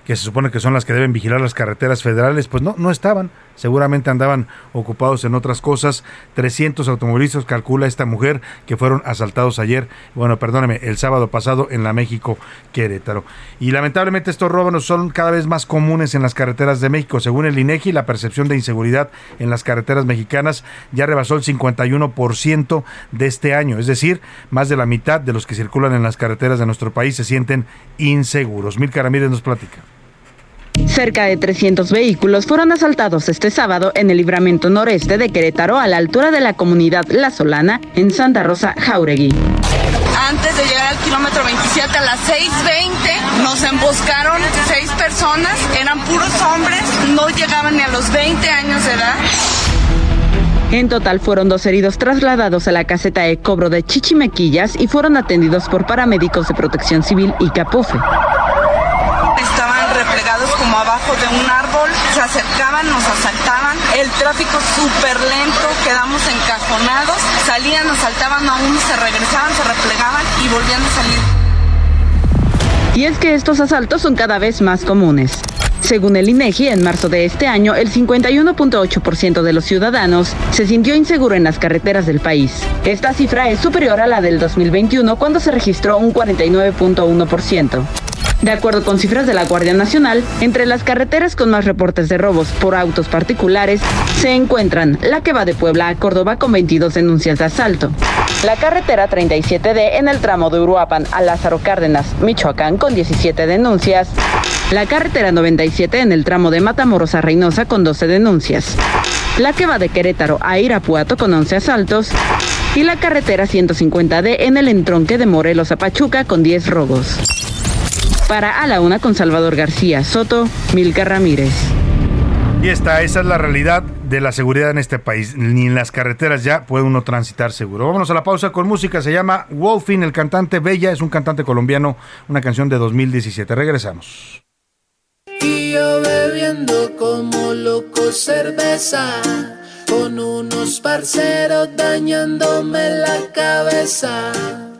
que se supone que son las que deben vigilar las carreteras federales. Pues no, no estaban. Seguramente andaban ocupados en otras cosas. 300 automovilistas calcula esta mujer que fueron asaltados ayer, bueno, perdóneme, el sábado pasado en la México Querétaro. Y lamentablemente estos robos son cada vez más comunes en las carreteras de México. Según el INEGI, la percepción de inseguridad en las carreteras mexicanas ya rebasó el 51% de este año, es decir, más de la mitad de los que circulan en las carreteras de nuestro país se sienten inseguros. Milka Ramírez nos platica. Cerca de 300 vehículos fueron asaltados este sábado en el libramiento noreste de Querétaro a la altura de la comunidad La Solana en Santa Rosa, Jauregui. Antes de llegar al kilómetro 27 a las 6.20 nos emboscaron seis personas, eran puros hombres, no llegaban ni a los 20 años de edad. En total fueron dos heridos trasladados a la caseta de cobro de Chichimequillas y fueron atendidos por paramédicos de protección civil y Capufe. Abajo de un árbol, se acercaban, nos asaltaban, el tráfico súper lento, quedamos encajonados, salían, nos saltaban a uno, se regresaban, se replegaban y volvían a salir. Y es que estos asaltos son cada vez más comunes. Según el INEGI, en marzo de este año, el 51.8% de los ciudadanos se sintió inseguro en las carreteras del país. Esta cifra es superior a la del 2021, cuando se registró un 49.1%. De acuerdo con cifras de la Guardia Nacional, entre las carreteras con más reportes de robos por autos particulares se encuentran la que va de Puebla a Córdoba con 22 denuncias de asalto, la carretera 37D en el tramo de Uruapan a Lázaro Cárdenas, Michoacán con 17 denuncias, la carretera 97 en el tramo de Matamoros a Reynosa con 12 denuncias, la que va de Querétaro a Irapuato con 11 asaltos y la carretera 150D en el entronque de Morelos a Pachuca con 10 robos. Para A la Una con Salvador García Soto, Milka Ramírez. Y esta, esa es la realidad de la seguridad en este país. Ni en las carreteras ya puede uno transitar seguro. Vámonos a la pausa con música. Se llama Wolfin, el cantante Bella, es un cantante colombiano, una canción de 2017. Regresamos. Y yo bebiendo como loco cerveza, con unos parceros dañándome la cabeza.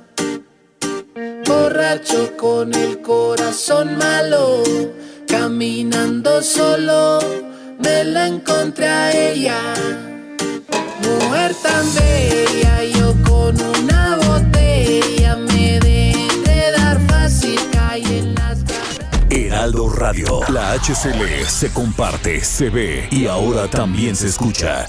Borracho con el corazón malo, caminando solo, me la encontré a ella. Mujer tan bella, yo con una botella me dejé dar fácil, caí en las Heraldo Radio. La HCL se comparte, se ve y ahora también se escucha.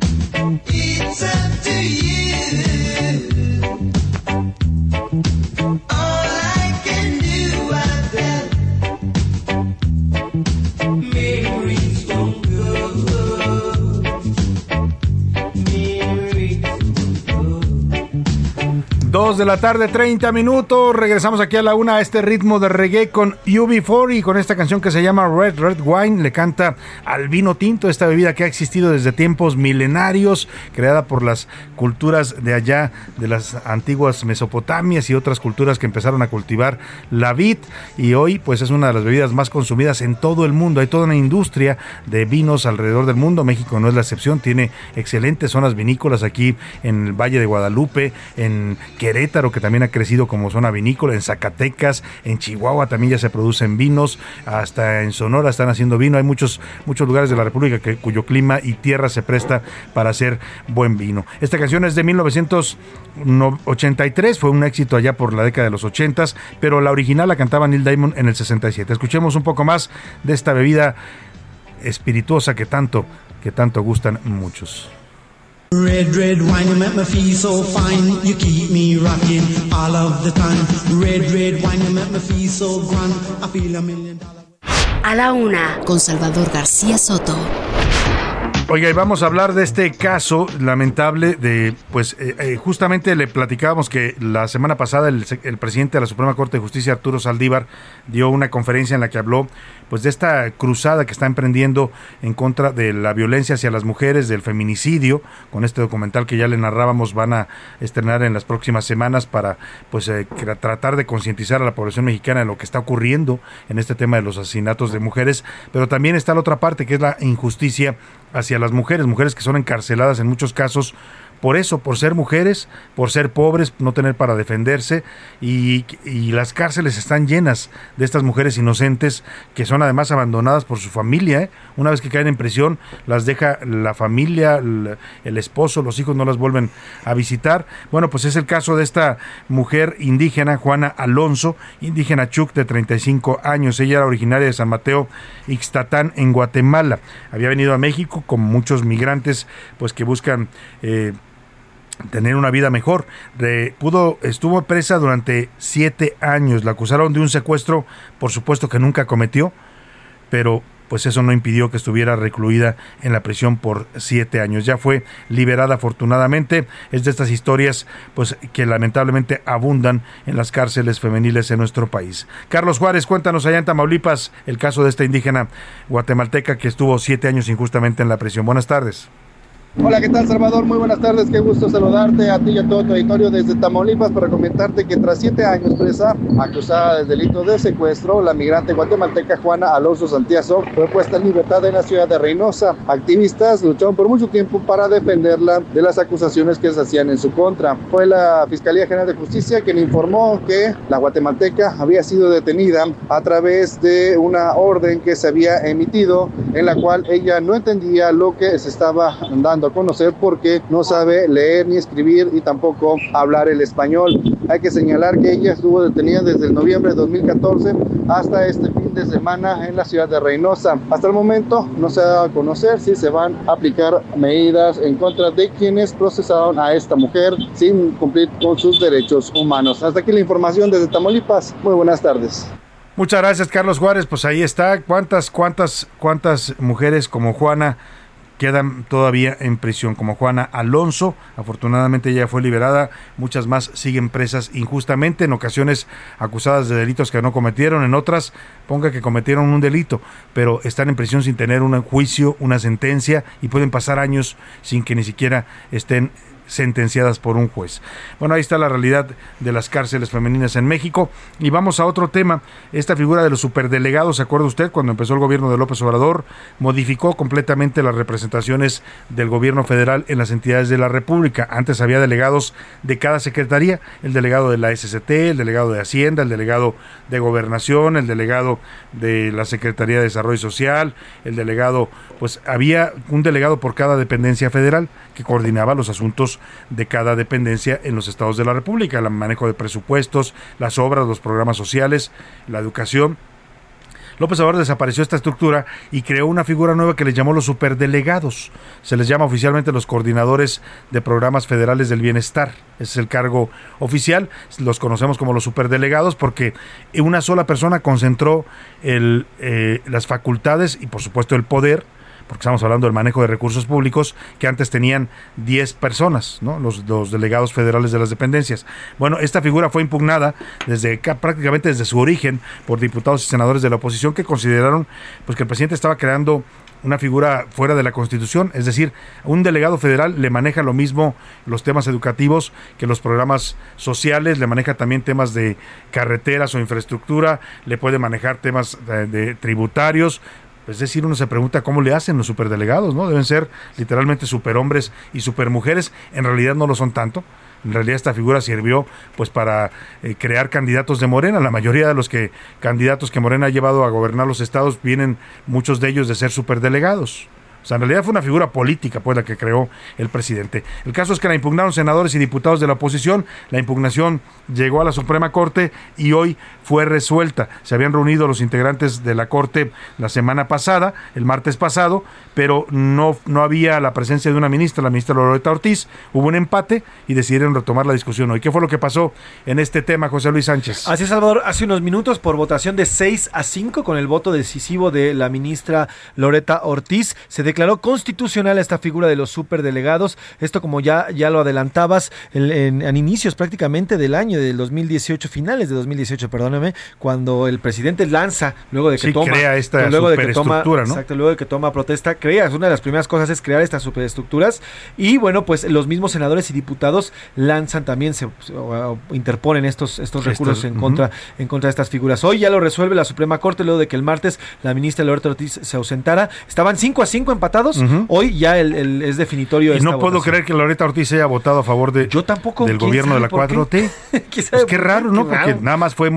It's up to you. De la tarde, 30 minutos. Regresamos aquí a la una a este ritmo de reggae con UB4 y con esta canción que se llama Red Red Wine. Le canta al vino tinto, esta bebida que ha existido desde tiempos milenarios, creada por las culturas de allá, de las antiguas Mesopotamias y otras culturas que empezaron a cultivar la vid. Y hoy, pues es una de las bebidas más consumidas en todo el mundo. Hay toda una industria de vinos alrededor del mundo. México no es la excepción, tiene excelentes zonas vinícolas aquí en el Valle de Guadalupe, en Querétaro Querétaro, que también ha crecido como zona vinícola, en Zacatecas, en Chihuahua también ya se producen vinos, hasta en Sonora están haciendo vino. Hay muchos, muchos lugares de la República que, cuyo clima y tierra se presta para hacer buen vino. Esta canción es de 1983, fue un éxito allá por la década de los 80, pero la original la cantaba Neil Diamond en el 67. Escuchemos un poco más de esta bebida espirituosa que tanto, que tanto gustan muchos. Red, red wine, you make me feel so fine. You keep me rocking all of the time. Red, red wine, you make me feel so grand. I feel a million dollars. A la una, con Salvador García Soto. Oiga, y vamos a hablar de este caso lamentable de, pues eh, eh, justamente le platicábamos que la semana pasada el, el, presidente de la Suprema Corte de Justicia, Arturo Saldívar, dio una conferencia en la que habló pues de esta cruzada que está emprendiendo en contra de la violencia hacia las mujeres, del feminicidio, con este documental que ya le narrábamos van a estrenar en las próximas semanas para pues eh, tratar de concientizar a la población mexicana de lo que está ocurriendo en este tema de los asesinatos de mujeres, pero también está la otra parte que es la injusticia hacia las mujeres, mujeres que son encarceladas en muchos casos por eso, por ser mujeres, por ser pobres, no tener para defenderse y, las cárceles están llenas de estas mujeres inocentes que son además abandonadas por su familia. ¿eh? Una vez que caen en prisión, las deja la familia, el, el, esposo, los hijos no las vuelven a visitar. Bueno, pues es el caso de esta mujer indígena, Juana Alonso, indígena Chuc de 35 años. Ella era originaria de San Mateo, Ixtatán, en Guatemala. Había venido a México con muchos migrantes pues que buscan... Eh, tener una vida mejor. De, pudo, estuvo presa durante siete años. La acusaron de un secuestro, por supuesto que nunca cometió, pero pues eso no impidió que estuviera recluida en la prisión por siete años. Ya fue liberada afortunadamente. Es de estas historias pues que lamentablemente abundan en las cárceles femeniles en nuestro país. Carlos Juárez, cuéntanos allá en Tamaulipas el caso de esta indígena guatemalteca que estuvo siete años injustamente en la prisión. Buenas tardes. Hola, ¿qué tal Salvador? Muy buenas tardes, qué gusto saludarte a ti y a todo tu auditorio desde Tamaulipas para comentarte que tras siete años presa, acusada del delito de secuestro, la migrante guatemalteca Juana Alonso Santiazo fue puesta en libertad en la ciudad de Reynosa. Activistas lucharon por mucho tiempo para defenderla de las acusaciones que se hacían en su contra. Fue la Fiscalía General de Justicia quien informó que la guatemalteca había sido detenida a través de una orden que se había emitido en la cual ella no entendía lo que se estaba dando a conocer porque no sabe leer ni escribir y tampoco hablar el español. Hay que señalar que ella estuvo detenida desde el noviembre de 2014 hasta este fin de semana en la ciudad de Reynosa. Hasta el momento no se ha dado a conocer si se van a aplicar medidas en contra de quienes procesaron a esta mujer sin cumplir con sus derechos humanos. Hasta aquí la información desde Tamaulipas. Muy buenas tardes. Muchas gracias, Carlos Juárez. Pues ahí está. ¿Cuántas, cuántas, cuántas mujeres como Juana quedan todavía en prisión, como Juana Alonso. Afortunadamente ella fue liberada, muchas más siguen presas injustamente, en ocasiones acusadas de delitos que no cometieron, en otras ponga que cometieron un delito, pero están en prisión sin tener un juicio, una sentencia y pueden pasar años sin que ni siquiera estén sentenciadas por un juez. Bueno, ahí está la realidad de las cárceles femeninas en México. Y vamos a otro tema. Esta figura de los superdelegados, ¿se acuerda usted? Cuando empezó el gobierno de López Obrador, modificó completamente las representaciones del gobierno federal en las entidades de la República. Antes había delegados de cada secretaría, el delegado de la SCT, el delegado de Hacienda, el delegado de Gobernación, el delegado de la Secretaría de Desarrollo Social, el delegado, pues había un delegado por cada dependencia federal que coordinaba los asuntos de cada dependencia en los estados de la República, el manejo de presupuestos, las obras, los programas sociales, la educación. López Obrador desapareció esta estructura y creó una figura nueva que le llamó los superdelegados. Se les llama oficialmente los coordinadores de programas federales del bienestar. Ese es el cargo oficial. Los conocemos como los superdelegados porque una sola persona concentró el, eh, las facultades y por supuesto el poder porque estamos hablando del manejo de recursos públicos, que antes tenían 10 personas, ¿no? los, los delegados federales de las dependencias. Bueno, esta figura fue impugnada desde prácticamente desde su origen por diputados y senadores de la oposición que consideraron pues, que el presidente estaba creando una figura fuera de la Constitución, es decir, un delegado federal le maneja lo mismo los temas educativos que los programas sociales, le maneja también temas de carreteras o infraestructura, le puede manejar temas de, de tributarios, es decir, uno se pregunta cómo le hacen los superdelegados, ¿no? Deben ser literalmente superhombres y supermujeres. En realidad no lo son tanto. En realidad esta figura sirvió pues para eh, crear candidatos de Morena. La mayoría de los que candidatos que Morena ha llevado a gobernar los estados vienen muchos de ellos de ser superdelegados. O sea, en realidad fue una figura política, pues, la que creó el presidente. El caso es que la impugnaron senadores y diputados de la oposición. La impugnación llegó a la Suprema Corte y hoy fue resuelta. Se habían reunido los integrantes de la Corte la semana pasada, el martes pasado, pero no, no había la presencia de una ministra, la ministra Loreta Ortiz. Hubo un empate y decidieron retomar la discusión hoy. ¿Qué fue lo que pasó en este tema, José Luis Sánchez? Así es, Salvador. Hace unos minutos, por votación de 6 a 5, con el voto decisivo de la ministra Loreta Ortiz, se declaró constitucional esta figura de los superdelegados. Esto, como ya, ya lo adelantabas, en, en inicios prácticamente del año del 2018, finales de 2018, perdóname, cuando el presidente lanza, luego de que Sí, toma, crea esta luego de que toma, ¿no? exacto, luego de que toma protesta, crea, una de las primeras cosas es crear estas superestructuras y bueno, pues los mismos senadores y diputados lanzan también, se, se- o- interponen estos, estos recursos Estos, en contra, en contra de estas figuras. Hoy ya lo resuelve la Suprema Corte luego de que el martes la ministra Loreta Ortiz se ausentara. Estaban 5 a 5 empatados. Hoy ya el, el- es definitorio. Y esta no puedo votación. creer que Loreta Ortiz haya votado a favor de, Yo tampoco. del ¿quién gobierno de la sabe por 4T. ¿Quién Pues qué raro, ¿no? Qué Porque raro. nada más fue,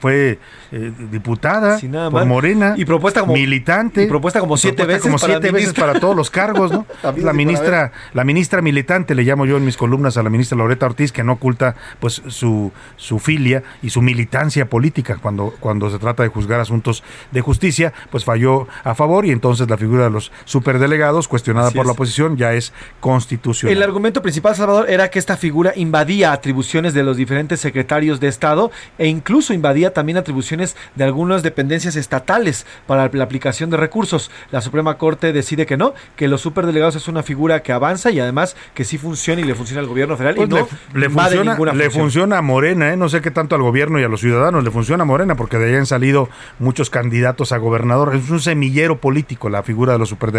fue eh, diputada Sí, nada por. Morena. Y propuesta como- militante. y propuesta como siete propuesta veces como para siete veces para todos los cargos, ¿no? La ministra, la ministra militante, le llamo yo en mis columnas a la ministra Loreta Ortiz, que no oculta pues su, su filia y su militancia política cuando, cuando se trata de juzgar asuntos de justicia, pues falló a favor y entonces la figura de los superdelegados, cuestionada Así por la oposición, ya es constitucional. El argumento principal, Salvador, era que esta figura invadía atribuciones de los diferentes secretarios de Estado e incluso invadía también atribuciones de algunas dependencias estatales para la aplicación de recursos. La Suprema Corte decide que no, que los superdelegados es una figura que avanza y además que sí funciona y le funciona al gobierno federal Pues y no le, le invade funciona, ninguna le funciona a Morena, ¿eh? no sé qué tanto al gobierno y a los ciudadanos, le funciona a Morena porque de ahí han salido muchos candidatos a gobernador. Es un semillero político la figura de los superdelegados.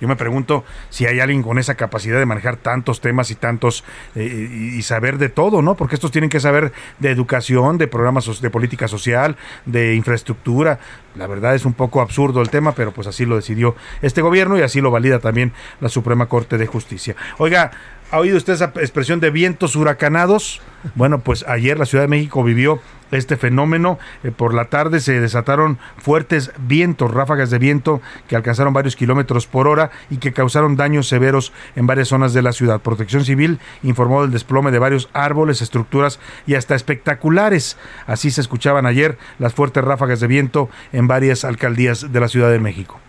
Yo me pregunto si hay alguien con esa capacidad de manejar tantos temas y tantos eh, y, saber de todo, ¿no? Porque estos tienen que saber de educación, de programas de política social, de infraestructura. La verdad es un poco absurdo el tema, pero pues así lo decidió este gobierno y así lo valida también la Suprema Corte de Justicia. Oiga, ¿Ha oído usted esa expresión de vientos huracanados? Bueno, pues ayer la Ciudad de México vivió este fenómeno. Eh, por la tarde se desataron fuertes vientos, ráfagas de viento que alcanzaron varios kilómetros por hora y que causaron daños severos en varias zonas de la ciudad. Protección Civil informó del desplome de varios árboles, estructuras y hasta espectaculares. Así se escuchaban ayer las fuertes ráfagas de viento en varias alcaldías de la Ciudad de México.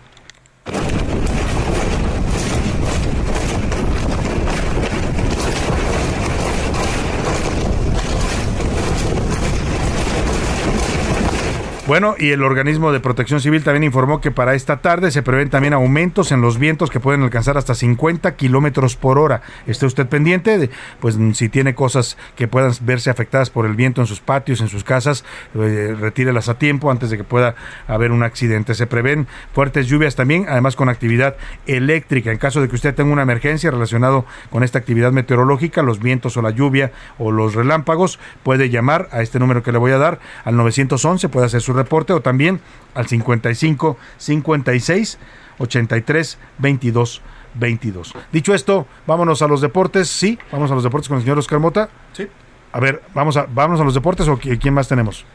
Bueno, y el organismo de protección civil también informó que para esta tarde se prevén también aumentos en los vientos que pueden alcanzar hasta 50 kilómetros por hora. Esté usted pendiente de, pues si tiene cosas que puedan verse afectadas por el viento en sus patios, en sus casas, eh, retírelas a tiempo antes de que pueda haber un accidente. Se prevén fuertes lluvias también, además con actividad eléctrica. En caso de que usted tenga una emergencia relacionado con esta actividad meteorológica, los vientos o la lluvia o los relámpagos, puede llamar a este número que le voy a dar, al 911, puede hacer su reporte o también al 55 56 83 22 22. Dicho esto, vámonos a los deportes. Sí, vamos a los deportes con el señor Oscar Mota. Sí. A ver, vamos a, vamos a los deportes o qui- quién más tenemos.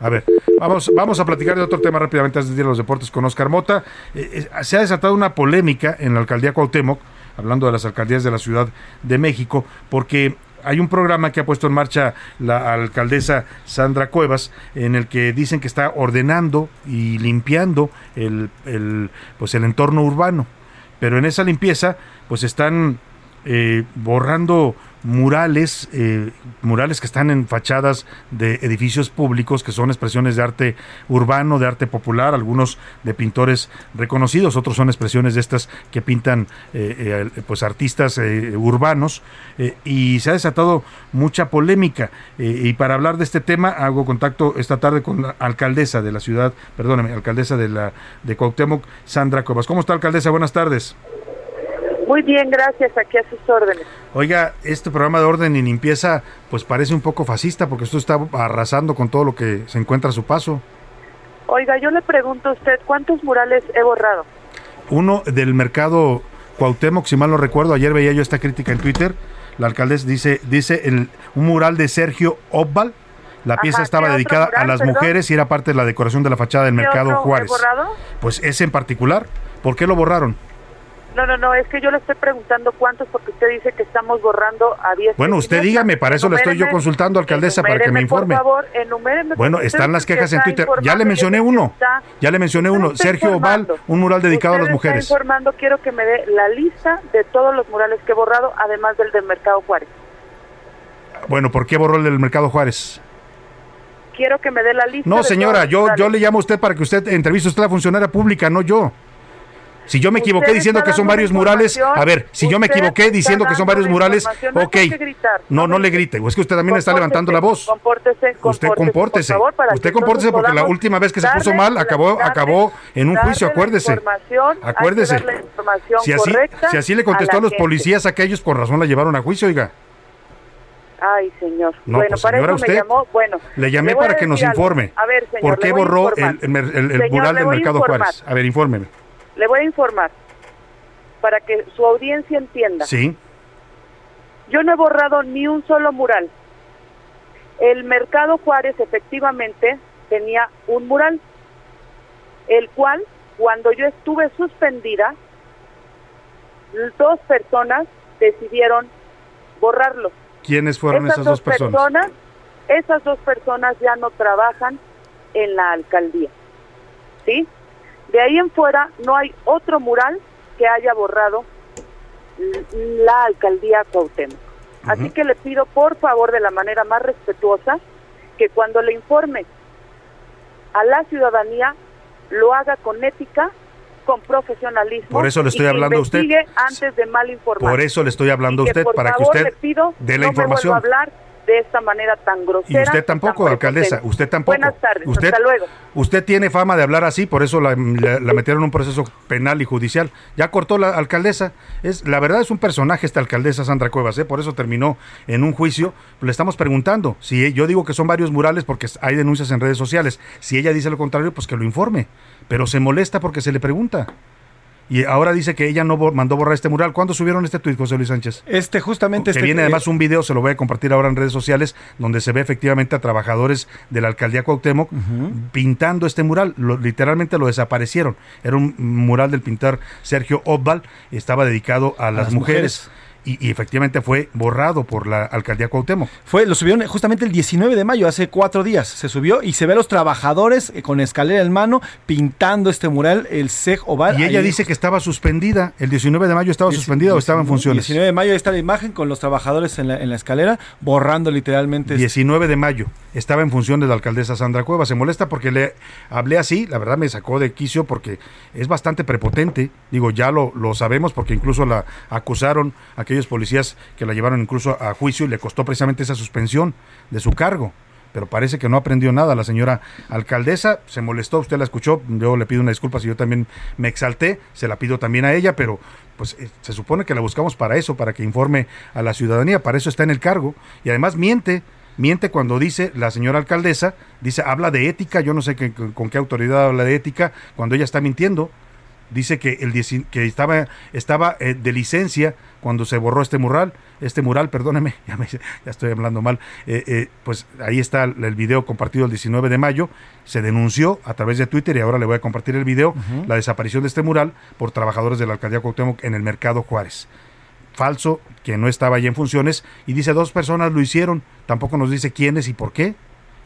A ver, vamos, vamos a platicar de otro tema rápidamente antes de ir a los deportes con Oscar Mota. Eh, eh, se ha desatado una polémica en la alcaldía Cuauhtémoc, hablando de las alcaldías de la Ciudad de México, porque hay un programa que ha puesto en marcha la alcaldesa Sandra Cuevas, en el que dicen que está ordenando y limpiando el, el, pues el entorno urbano. Pero en esa limpieza, pues están eh, borrando murales, eh, murales que están en fachadas de edificios públicos, que son expresiones de arte urbano, de arte popular, algunos de pintores reconocidos, otros son expresiones de estas que pintan eh, eh, pues artistas eh, urbanos, eh, y se ha desatado mucha polémica. y para hablar de este tema, hago contacto esta tarde con la alcaldesa de la ciudad, perdóneme, alcaldesa de la de Cuauhtémoc, Sandra Cuevas. ¿Cómo está, alcaldesa? Buenas tardes. Muy bien, gracias. Aquí a sus órdenes. Oiga, este programa de orden y limpieza pues parece un poco fascista porque usted está arrasando con todo lo que se encuentra a su paso. Oiga, yo le pregunto a usted, ¿cuántos murales he borrado? Uno del mercado Cuauhtémoc, si mal no recuerdo, ayer veía yo esta crítica en Twitter, La alcaldesa dice, dice el, un mural de Sergio Obbal. La pieza Ajá, estaba ¿qué otro dedicada a las perdón? mujeres y era parte de la decoración de la fachada del ¿Qué Mercado he Juárez. borrado? Pues ese en particular, ¿por qué lo borraron? No, no, no, es que yo le estoy preguntando cuántos porque usted dice que estamos borrando a 10. Bueno, usted dígame, para eso le estoy yo consultando, alcaldesa, para que me informe. Por favor, enuméreme. Bueno, están las quejas en Twitter. Ya le mencioné uno. Ya le mencioné uno. Sergio Oval, un mural dedicado a las mujeres. Está informando, quiero que me dé la lista de todos los murales que he borrado, además del del Mercado Juárez. Bueno, ¿por qué borró el del Mercado Juárez? Quiero que me dé la lista. No, señora, yo, yo le llamo a usted para que usted entreviste a usted la funcionaria pública, no yo. Si yo me equivoqué diciendo que son varios murales, a ver, si yo me equivoqué diciendo que son varios murales, ok. No, no le grite, es que usted también está levantando la voz. Compórtese, Usted compórtese. Usted compórtese porque la última vez que se puso mal acabó acabó en un juicio, acuérdese. Acuérdese. Si así, si así le contestó a los policías aquellos, con razón la llevaron a juicio, oiga. Ay, señor. No, bueno, pues, para señora, eso usted- me llamó. Bueno, Le llamé para que nos informe. A ver, señor, ¿Por qué borró el, informar. el mer- el- el Señor, mural del Mercado. Juárez? A ver, infórmeme. Le voy a informar para que su audiencia entienda. Sí. Yo no he borrado ni un solo mural. El Mercado Juárez efectivamente tenía un mural, el cual, cuando yo estuve suspendida, dos personas decidieron borrarlo. ¿Quiénes fueron esas, dos personas? Esas dos personas ya no trabajan en la alcaldía. ¿Sí? De ahí en fuera no hay otro mural que haya borrado la alcaldía Cuauhtémoc. Así que le pido por favor de la manera más respetuosa que cuando le informe a la ciudadanía lo haga con ética, con profesionalismo. Por eso le estoy y hablando a usted. antes de mal informar. Por eso le estoy hablando a usted, para que usted le pido, dé la no información. Me vuelva a hablar de esta manera tan grosera. Y usted tan tampoco, alcaldesa, usted tampoco. Buenas tardes, usted, hasta luego. Usted tiene fama de hablar así, por eso la, la- la metieron en un proceso penal y judicial. Ya cortó la alcaldesa. Es, la verdad es un personaje esta alcaldesa Sandra Cuevas, ¿eh? por eso terminó en un juicio. Le estamos preguntando, si yo digo que son varios murales porque hay denuncias en redes sociales, si ella dice lo contrario, pues que lo informe. Pero se molesta porque se le pregunta. Y ahora dice que ella no mandó borrar este mural. ¿Cuándo subieron este tuit, José Luis Sánchez? Este justamente Que este viene además un video, se lo voy a compartir ahora en redes sociales, donde se ve efectivamente a trabajadores de la alcaldía Cuauhtémoc pintando este mural. Lo- literalmente lo desaparecieron. Era un mural del pintor Sergio Obbal, estaba dedicado a las, las mujeres. mujeres. Y, y efectivamente fue borrado por la alcaldía Cuauhtémoc. Fue, lo subieron justamente el 19 de mayo, hace cuatro días. Se subió y se ve a los trabajadores eh, con escalera en mano pintando este mural, el SEG Oval. Y ella dice que estaba suspendida. El 19 de mayo estaba Dieci- suspendida o estaba en 19 funciones. 19 de mayo, ahí está la imagen con los trabajadores en la, en la escalera, borrando literalmente. este 19 de mayo. Estaba en funciones la alcaldesa Sandra Cueva. Se molesta porque le hablé así. La verdad me sacó de quicio porque es bastante prepotente. Digo, ya lo, lo sabemos porque incluso la acusaron aquellos policías que la llevaron incluso a juicio y le costó precisamente esa suspensión de su cargo. Pero parece que no aprendió nada la señora alcaldesa. Se molestó, usted la escuchó. Yo le pido una disculpa si yo también me exalté. Se la pido también a ella, pero pues eh, se supone que la buscamos para eso, para que informe a la ciudadanía. Para eso está en el cargo. Y además miente miente cuando dice la señora alcaldesa, dice, habla de ética, yo no sé con, con qué autoridad habla de ética, cuando ella está mintiendo. Dice que el que estaba estaba eh, de licencia cuando se borró este mural, este mural, perdóneme, ya, me- ya estoy hablando mal. eh, eh, pues ahí está el, el video compartido el 19 de mayo. Se denunció a través de Twitter y ahora le voy a compartir el video la desaparición de este mural por trabajadores de la alcaldía Cuauhtémoc en el mercado Juárez falso que no estaba ahí en funciones y dice dos personas lo hicieron, tampoco nos dice quiénes y por qué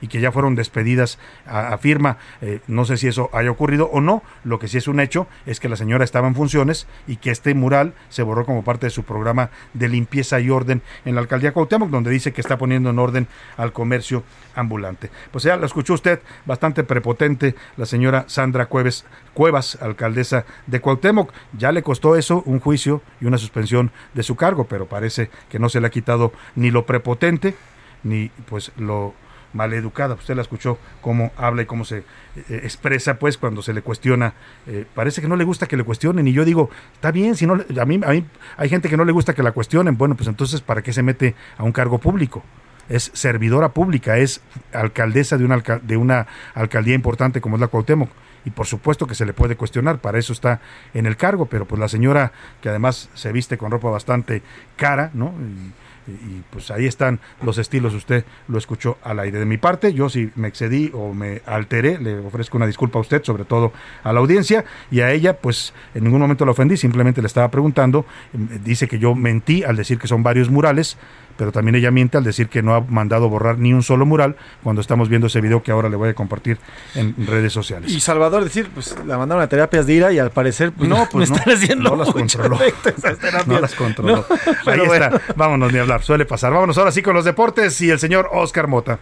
y que ya fueron despedidas, afirma, eh, no sé si eso haya ocurrido o no, lo que sí es un hecho es que la señora estaba en funciones y que este mural se borró como parte de su programa de limpieza y orden en la alcaldía Cuauhtémoc, donde dice que está poniendo en orden al comercio ambulante. Pues ya lo escuchó usted, bastante prepotente la señora Sandra Cueves, Cuevas, alcaldesa de Cuauhtémoc, ya le costó eso un juicio y una suspensión de su cargo, pero parece que no se le ha quitado ni lo prepotente ni pues lo maleducada. Usted la escuchó cómo habla y cómo se eh, expresa, pues, cuando se le cuestiona. Eh, parece que no le gusta que le cuestionen. Y yo digo, está bien, si no, a mí, a mí hay gente que no le gusta que la cuestionen. Bueno, pues entonces, ¿para qué se mete a un cargo público? Es servidora pública, es alcaldesa de una, alca- de una alcaldía importante como es la Cuauhtémoc. Y por supuesto que se le puede cuestionar, para eso está en el cargo, pero pues la señora, que además se viste con ropa bastante cara, ¿no? Y y pues ahí están los estilos, usted lo escuchó al aire. De mi parte, yo si me excedí o me alteré, le ofrezco una disculpa a usted, sobre todo a la audiencia, y a ella, pues en ningún momento la ofendí, simplemente le estaba preguntando, em, dice que yo mentí al decir que son varios murales, pero también ella miente al decir que no ha mandado borrar ni un solo mural cuando estamos viendo ese video que ahora le voy a compartir en redes sociales. Y Salvador decir, pues la mandaron a terapias de ira y al parecer pues, no, pues me no, están haciendo no las controló. No las controló. No, Ahí pero bueno. está. Vámonos ni hablar, suele pasar. Vámonos ahora sí con los deportes y el señor Oscar Mota.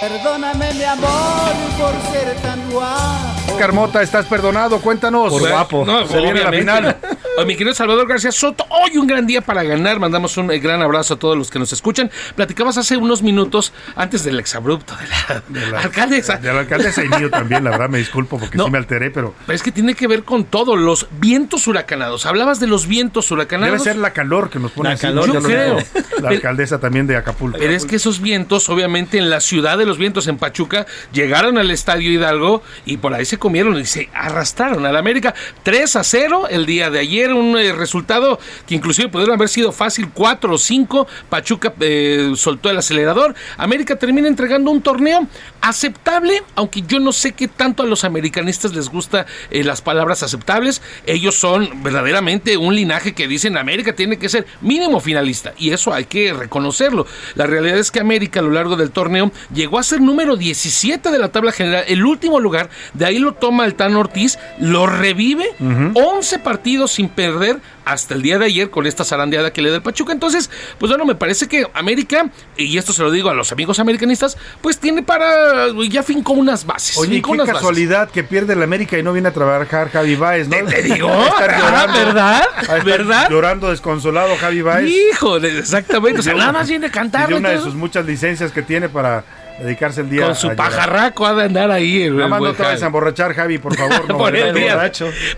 Perdóname mi amor por ser tan guapo. Oscar Mota, estás perdonado, cuéntanos. Por guapo. No, Se viene la final. Mi querido Salvador García Soto, hoy un gran día para ganar. Mandamos un eh, gran abrazo a todos los que nos escuchan. Platicabas hace unos minutos antes del exabrupto de la, De la alcaldesa. De la alcaldesa y mío también, la verdad me disculpo porque No. sí me alteré, pero Pero es que tiene que ver con todo, los vientos huracanados. Hablabas de los vientos huracanados. debe ser la calor que nos pone La así, calor, yo creo. La alcaldesa también de Acapulco. Pero es que esos vientos, obviamente, en la ciudad de los vientos, en Pachuca, llegaron al estadio Hidalgo y por ahí se comieron y se arrastraron a la América. 3 a 0 el día de ayer, un eh, resultado que inclusive pudieron haber sido fácil 4 o 5. Pachuca eh, soltó el acelerador. América termina entregando un torneo aceptable, aunque yo no sé qué tanto a los americanistas les gusta eh, las palabras aceptables. Ellos son verdaderamente un linaje que dicen América tiene que ser mínimo finalista y eso hay que reconocerlo. La realidad es que América a lo largo del torneo llegó a ser número 17 de la tabla general, el último lugar, de ahí lo toma el Tan Ortiz, lo revive, 11 partidos sin perder hasta el día de ayer con esta zarandeada que le da el Pachuca. Entonces, pues bueno, me parece que América, y esto se lo digo a los amigos americanistas, pues tiene para, ya fincó unas bases. Oye, qué unas bases. casualidad que pierde la América y no viene a trabajar Javi Baez, ¿no? Te digo, A estar ah, llorando. ¿verdad? A estar ¿Verdad? Llorando desconsolado Javi Baez. Híjole, exactamente. O sea, Y nada más viene a y cantar. de una de sus muchas licencias que tiene para dedicarse el día Con su pajarraco ha de andar ahí. El, Nada el más no te vayas a emborrachar, Javi, por favor. No, Por el.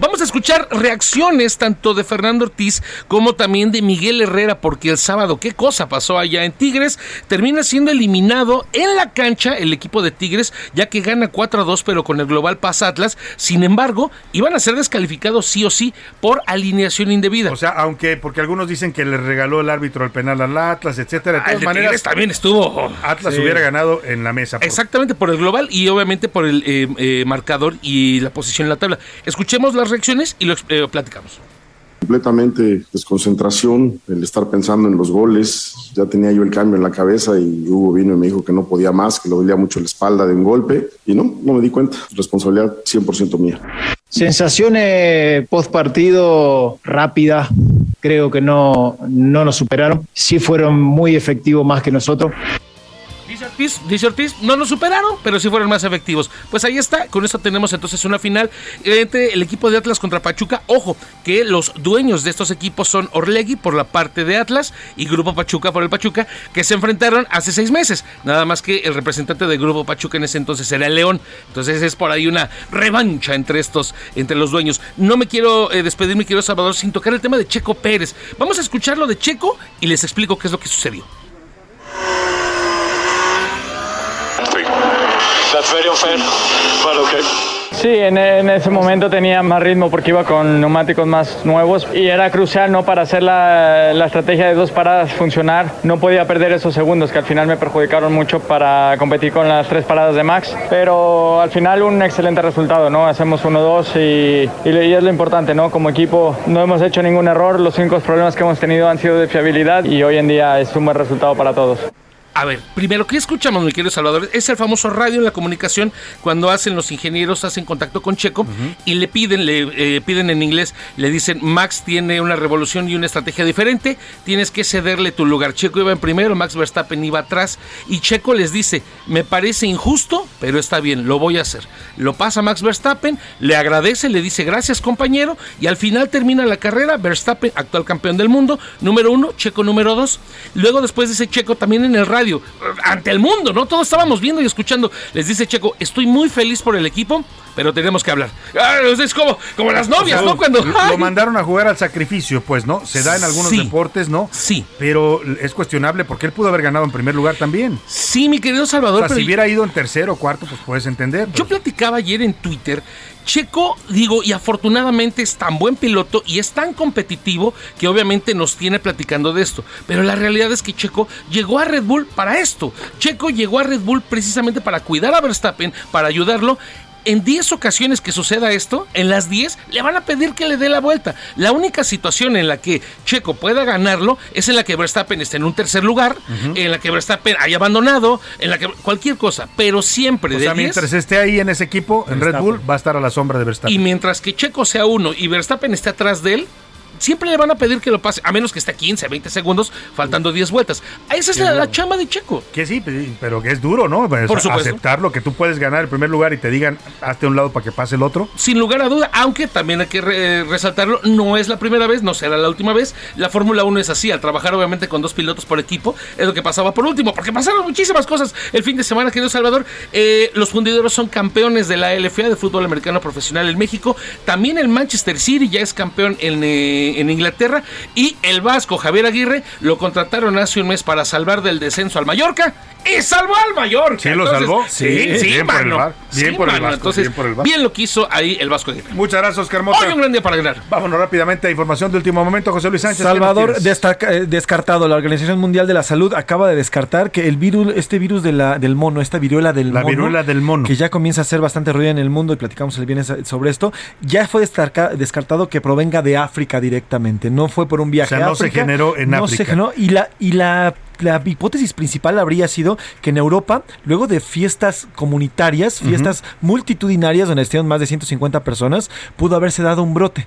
Vamos a escuchar reacciones tanto de Fernando Ortiz como también de Miguel Herrera, porque el sábado, ¿qué cosa pasó allá en Tigres? Termina siendo eliminado en la cancha el equipo de Tigres, ya que gana 4 a 2, pero con el global pasa Atlas. Sin embargo, iban a ser descalificados sí o sí por alineación indebida. O sea, aunque, porque algunos dicen que le regaló el árbitro el penal al Atlas, etcétera. De Ah, todas el de maneras, Tigres también estuvo. Atlas Sí. hubiera ganado en la mesa. por- Exactamente por el global y obviamente por el eh, eh, marcador y la posición en la tabla. Escuchemos las reacciones y lo eh, platicamos. completamente desconcentración, el estar pensando en los goles. Ya tenía yo el cambio en la cabeza y Hugo vino y me dijo que no podía más, que le dolía mucho la espalda de un golpe y no, no me di cuenta. Responsabilidad 100% mía. Sensaciones post partido rápida, creo que no, no nos superaron. Sí fueron muy efectivos más que nosotros. Dice Ortiz, no nos superaron, pero sí fueron más efectivos. Pues ahí está, con esto tenemos entonces una final entre el equipo de Atlas contra Pachuca. Ojo, que los dueños de estos equipos son Orlegui por la parte de Atlas y Grupo Pachuca por el Pachuca, que se enfrentaron hace seis meses. Nada más que el representante de Grupo Pachuca en ese entonces era el León. Entonces es por ahí una revancha entre estos, entre los dueños. No me quiero eh, despedir, mi querido Salvador, sin tocar el tema de Checo Pérez. Vamos a escuchar lo de Checo y les explico qué es lo que sucedió. Sí, en, en ese momento tenía más ritmo porque iba con neumáticos más nuevos y era crucial ¿no? para hacer la, la estrategia de dos paradas funcionar. No podía perder esos segundos que al final me perjudicaron mucho para competir con las tres paradas de Max, pero al final un excelente resultado, ¿no? Hacemos 1-2 y, y, y es lo importante, ¿no? Como equipo no hemos hecho ningún error, los únicos problemas que hemos tenido han sido de fiabilidad y hoy en día es un buen resultado para todos. A ver, primero, ¿qué escuchamos, mi querido Salvador? Es el famoso radio en la comunicación cuando hacen los ingenieros, hacen contacto con Checo y le piden, le eh, piden en inglés, le dicen, Max tiene una revolución y una estrategia diferente, tienes que cederle tu lugar. Checo iba en primero, Max Verstappen iba atrás y Checo les dice, me parece injusto, pero está bien, lo voy a hacer. Lo pasa Max Verstappen, le agradece, le dice, gracias compañero, y al final termina la carrera, Verstappen, actual campeón del mundo, número uno, Checo número dos. Luego después dice Checo también en el radio, ante el mundo, ¿no? Todos estábamos viendo y escuchando. Les dice Checo, estoy muy feliz por el equipo, pero tenemos que hablar. Ah, es como, como las novias, O ¿no? Cuando. lo, ¡Ay! lo mandaron a jugar al sacrificio, pues, ¿no? Se da en algunos Sí. deportes, ¿no? Sí. Pero es cuestionable porque él pudo haber ganado en primer lugar también. Sí, mi querido O Salvador. sea, pero si hubiera ido en tercero o cuarto, pues puedes entender. Yo platicaba ayer en Twitter. Checo, digo, y afortunadamente es tan buen piloto y es tan competitivo que obviamente nos tiene platicando de esto. Pero la realidad es que Checo llegó a Red Bull para esto. Checo llegó a Red Bull precisamente para cuidar a Verstappen, para ayudarlo. En 10 ocasiones que suceda esto, en las 10 le van a pedir que le dé la vuelta. La única situación en la que Checo pueda ganarlo es en la que Verstappen esté en un tercer lugar, en la que Verstappen haya abandonado, en la que cualquier cosa, pero siempre O de sea, 10 mientras esté ahí en ese equipo, en Red Bull, va a estar a la sombra de Verstappen. y mientras que Checo sea uno y Verstappen esté atrás de él, siempre le van a pedir que lo pase, a menos que esté a 15, 20 segundos, faltando 10 vueltas. Esa es la, la chamba de Checo. Que sí, pe- pero que es duro, ¿no? Pues, Por supuesto. Aceptarlo, que tú puedes ganar el primer lugar y te digan, hazte a un lado para que pase el otro. Sin lugar a duda, aunque también hay que re- resaltarlo, no es la primera vez, no será la última vez. La Fórmula 1 es así, al trabajar obviamente con dos pilotos por equipo, es lo que pasaba por último, porque pasaron muchísimas cosas el fin de semana, querido Salvador. Eh, los fundideros son campeones de la LFA de fútbol americano profesional en México. También el Manchester City ya es campeón en, eh, en Inglaterra. Y el Vasco Javier Aguirre lo contrataron hace un mes para salvar del descenso al Mallorca. ¡Y salvó al Mallorca! ¿Sí lo salvó? Sí, sí, Bien por el bien Sí, por el. Vasco, Entonces, bien por el Vasco. bien lo que hizo ahí el Vasco Aguirre. Muchas gracias, Oscar Mota. Hoy un gran día para ganar. Vámonos rápidamente a información de último momento. José Luis Sánchez. ¿qué nos Salvador destaca- eh, descartado. La Organización Mundial de la Salud acaba de descartar que el virus, este virus de la, del mono, esta viruela del La mono, viruela del mono. que ya comienza a ser bastante ruida en el mundo y platicamos el viernes sobre esto, ya fue descartado que provenga de África directamente. No fue por un viaje O sea, no a se generó en no África. se generó y la y la la hipótesis principal habría sido que en Europa, luego de fiestas comunitarias, fiestas multitudinarias donde estuvieron más de 150 personas, pudo haberse dado un brote.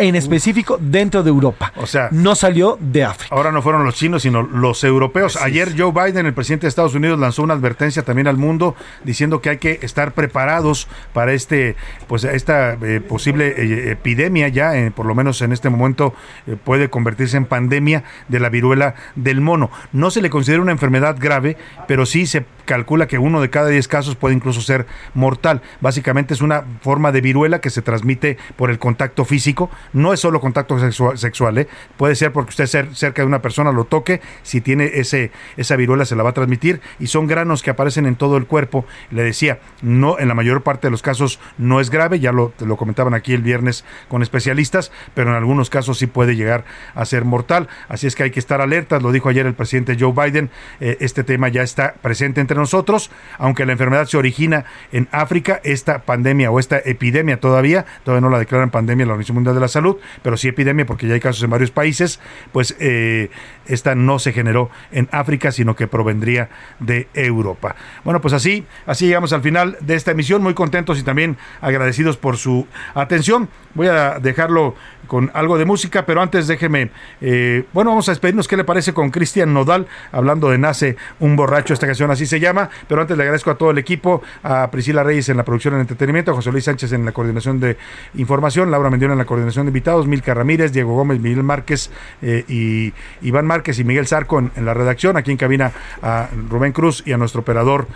En específico dentro de Europa. O sea, no salió de África. Ahora no fueron los chinos, sino los europeos. Ayer Joe Biden, el presidente de Estados Unidos, lanzó una advertencia también al mundo diciendo que hay que estar preparados para este, pues esta eh, posible eh, epidemia ya, eh, por lo menos en este momento eh, puede convertirse en pandemia de la viruela del mono. No se le considera una enfermedad grave, pero sí se calcula que uno de cada 10 casos puede incluso ser mortal. Básicamente es una forma de viruela que se transmite por el contacto físico. No es solo contacto sexua- sexual, ¿eh? puede ser porque usted cer- cerca de una persona lo toque, si tiene ese esa viruela se la va a transmitir y son granos que aparecen en todo el cuerpo. Le decía, no en la mayor parte de los casos no es grave, ya lo, lo comentaban aquí el viernes con especialistas, pero en algunos casos sí puede llegar a ser mortal. Así es que hay que estar alertas, lo dijo ayer el presidente Joe Biden, eh, este tema ya está presente entre nosotros, aunque la enfermedad se origina en África, esta pandemia o esta epidemia todavía, todavía no la declaran pandemia la Organización Mundial de la Salud, pero sí epidemia porque ya hay casos en varios países, pues eh, esta no se generó en África, sino que provendría de Europa. Bueno, pues así, así llegamos al final de esta emisión, muy contentos y también agradecidos por su atención. Voy a dejarlo con algo de música, pero antes déjeme, eh, bueno, vamos a despedirnos, ¿qué le parece con Cristian Nodal? Hablando de Nace un borracho, esta canción así se llama, pero antes le agradezco a todo el equipo, a Priscila Reyes en la producción en entretenimiento, a José Luis Sánchez en la coordinación de información, Laura Mendiona en la coordinación de invitados, Milka Ramírez, Diego Gómez, Miguel Márquez eh, y Iván Márquez y Miguel Zarco en, en la redacción, aquí en cabina a Rubén Cruz y a nuestro operador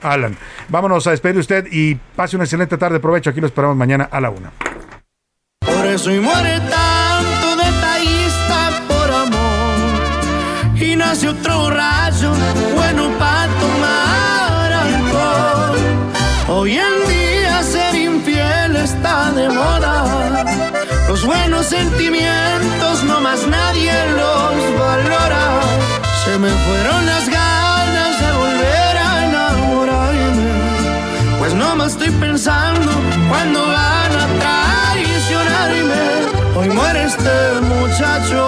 Alan. Vámonos a despedir de usted y pase una excelente tarde, provecho, aquí lo esperamos mañana a la una. Por eso y muere tanto detallista por amor. Y nace otro rayo bueno para tomar alcohol. Hoy en día ser infiel está de moda. Los buenos sentimientos no más nadie los valora. Se me fueron las ganas de volver a enamorarme. Pues no me estoy pensando cuando van a traicionarme. Hoy muere este muchacho.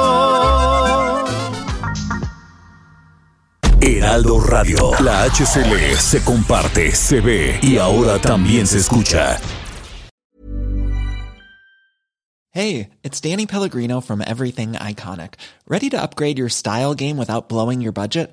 Heraldo Radio. La HCL se comparte, se ve y ahora también se escucha. Hey, it's Danny Pellegrino from Everything Iconic. Ready to upgrade your style game without blowing your budget?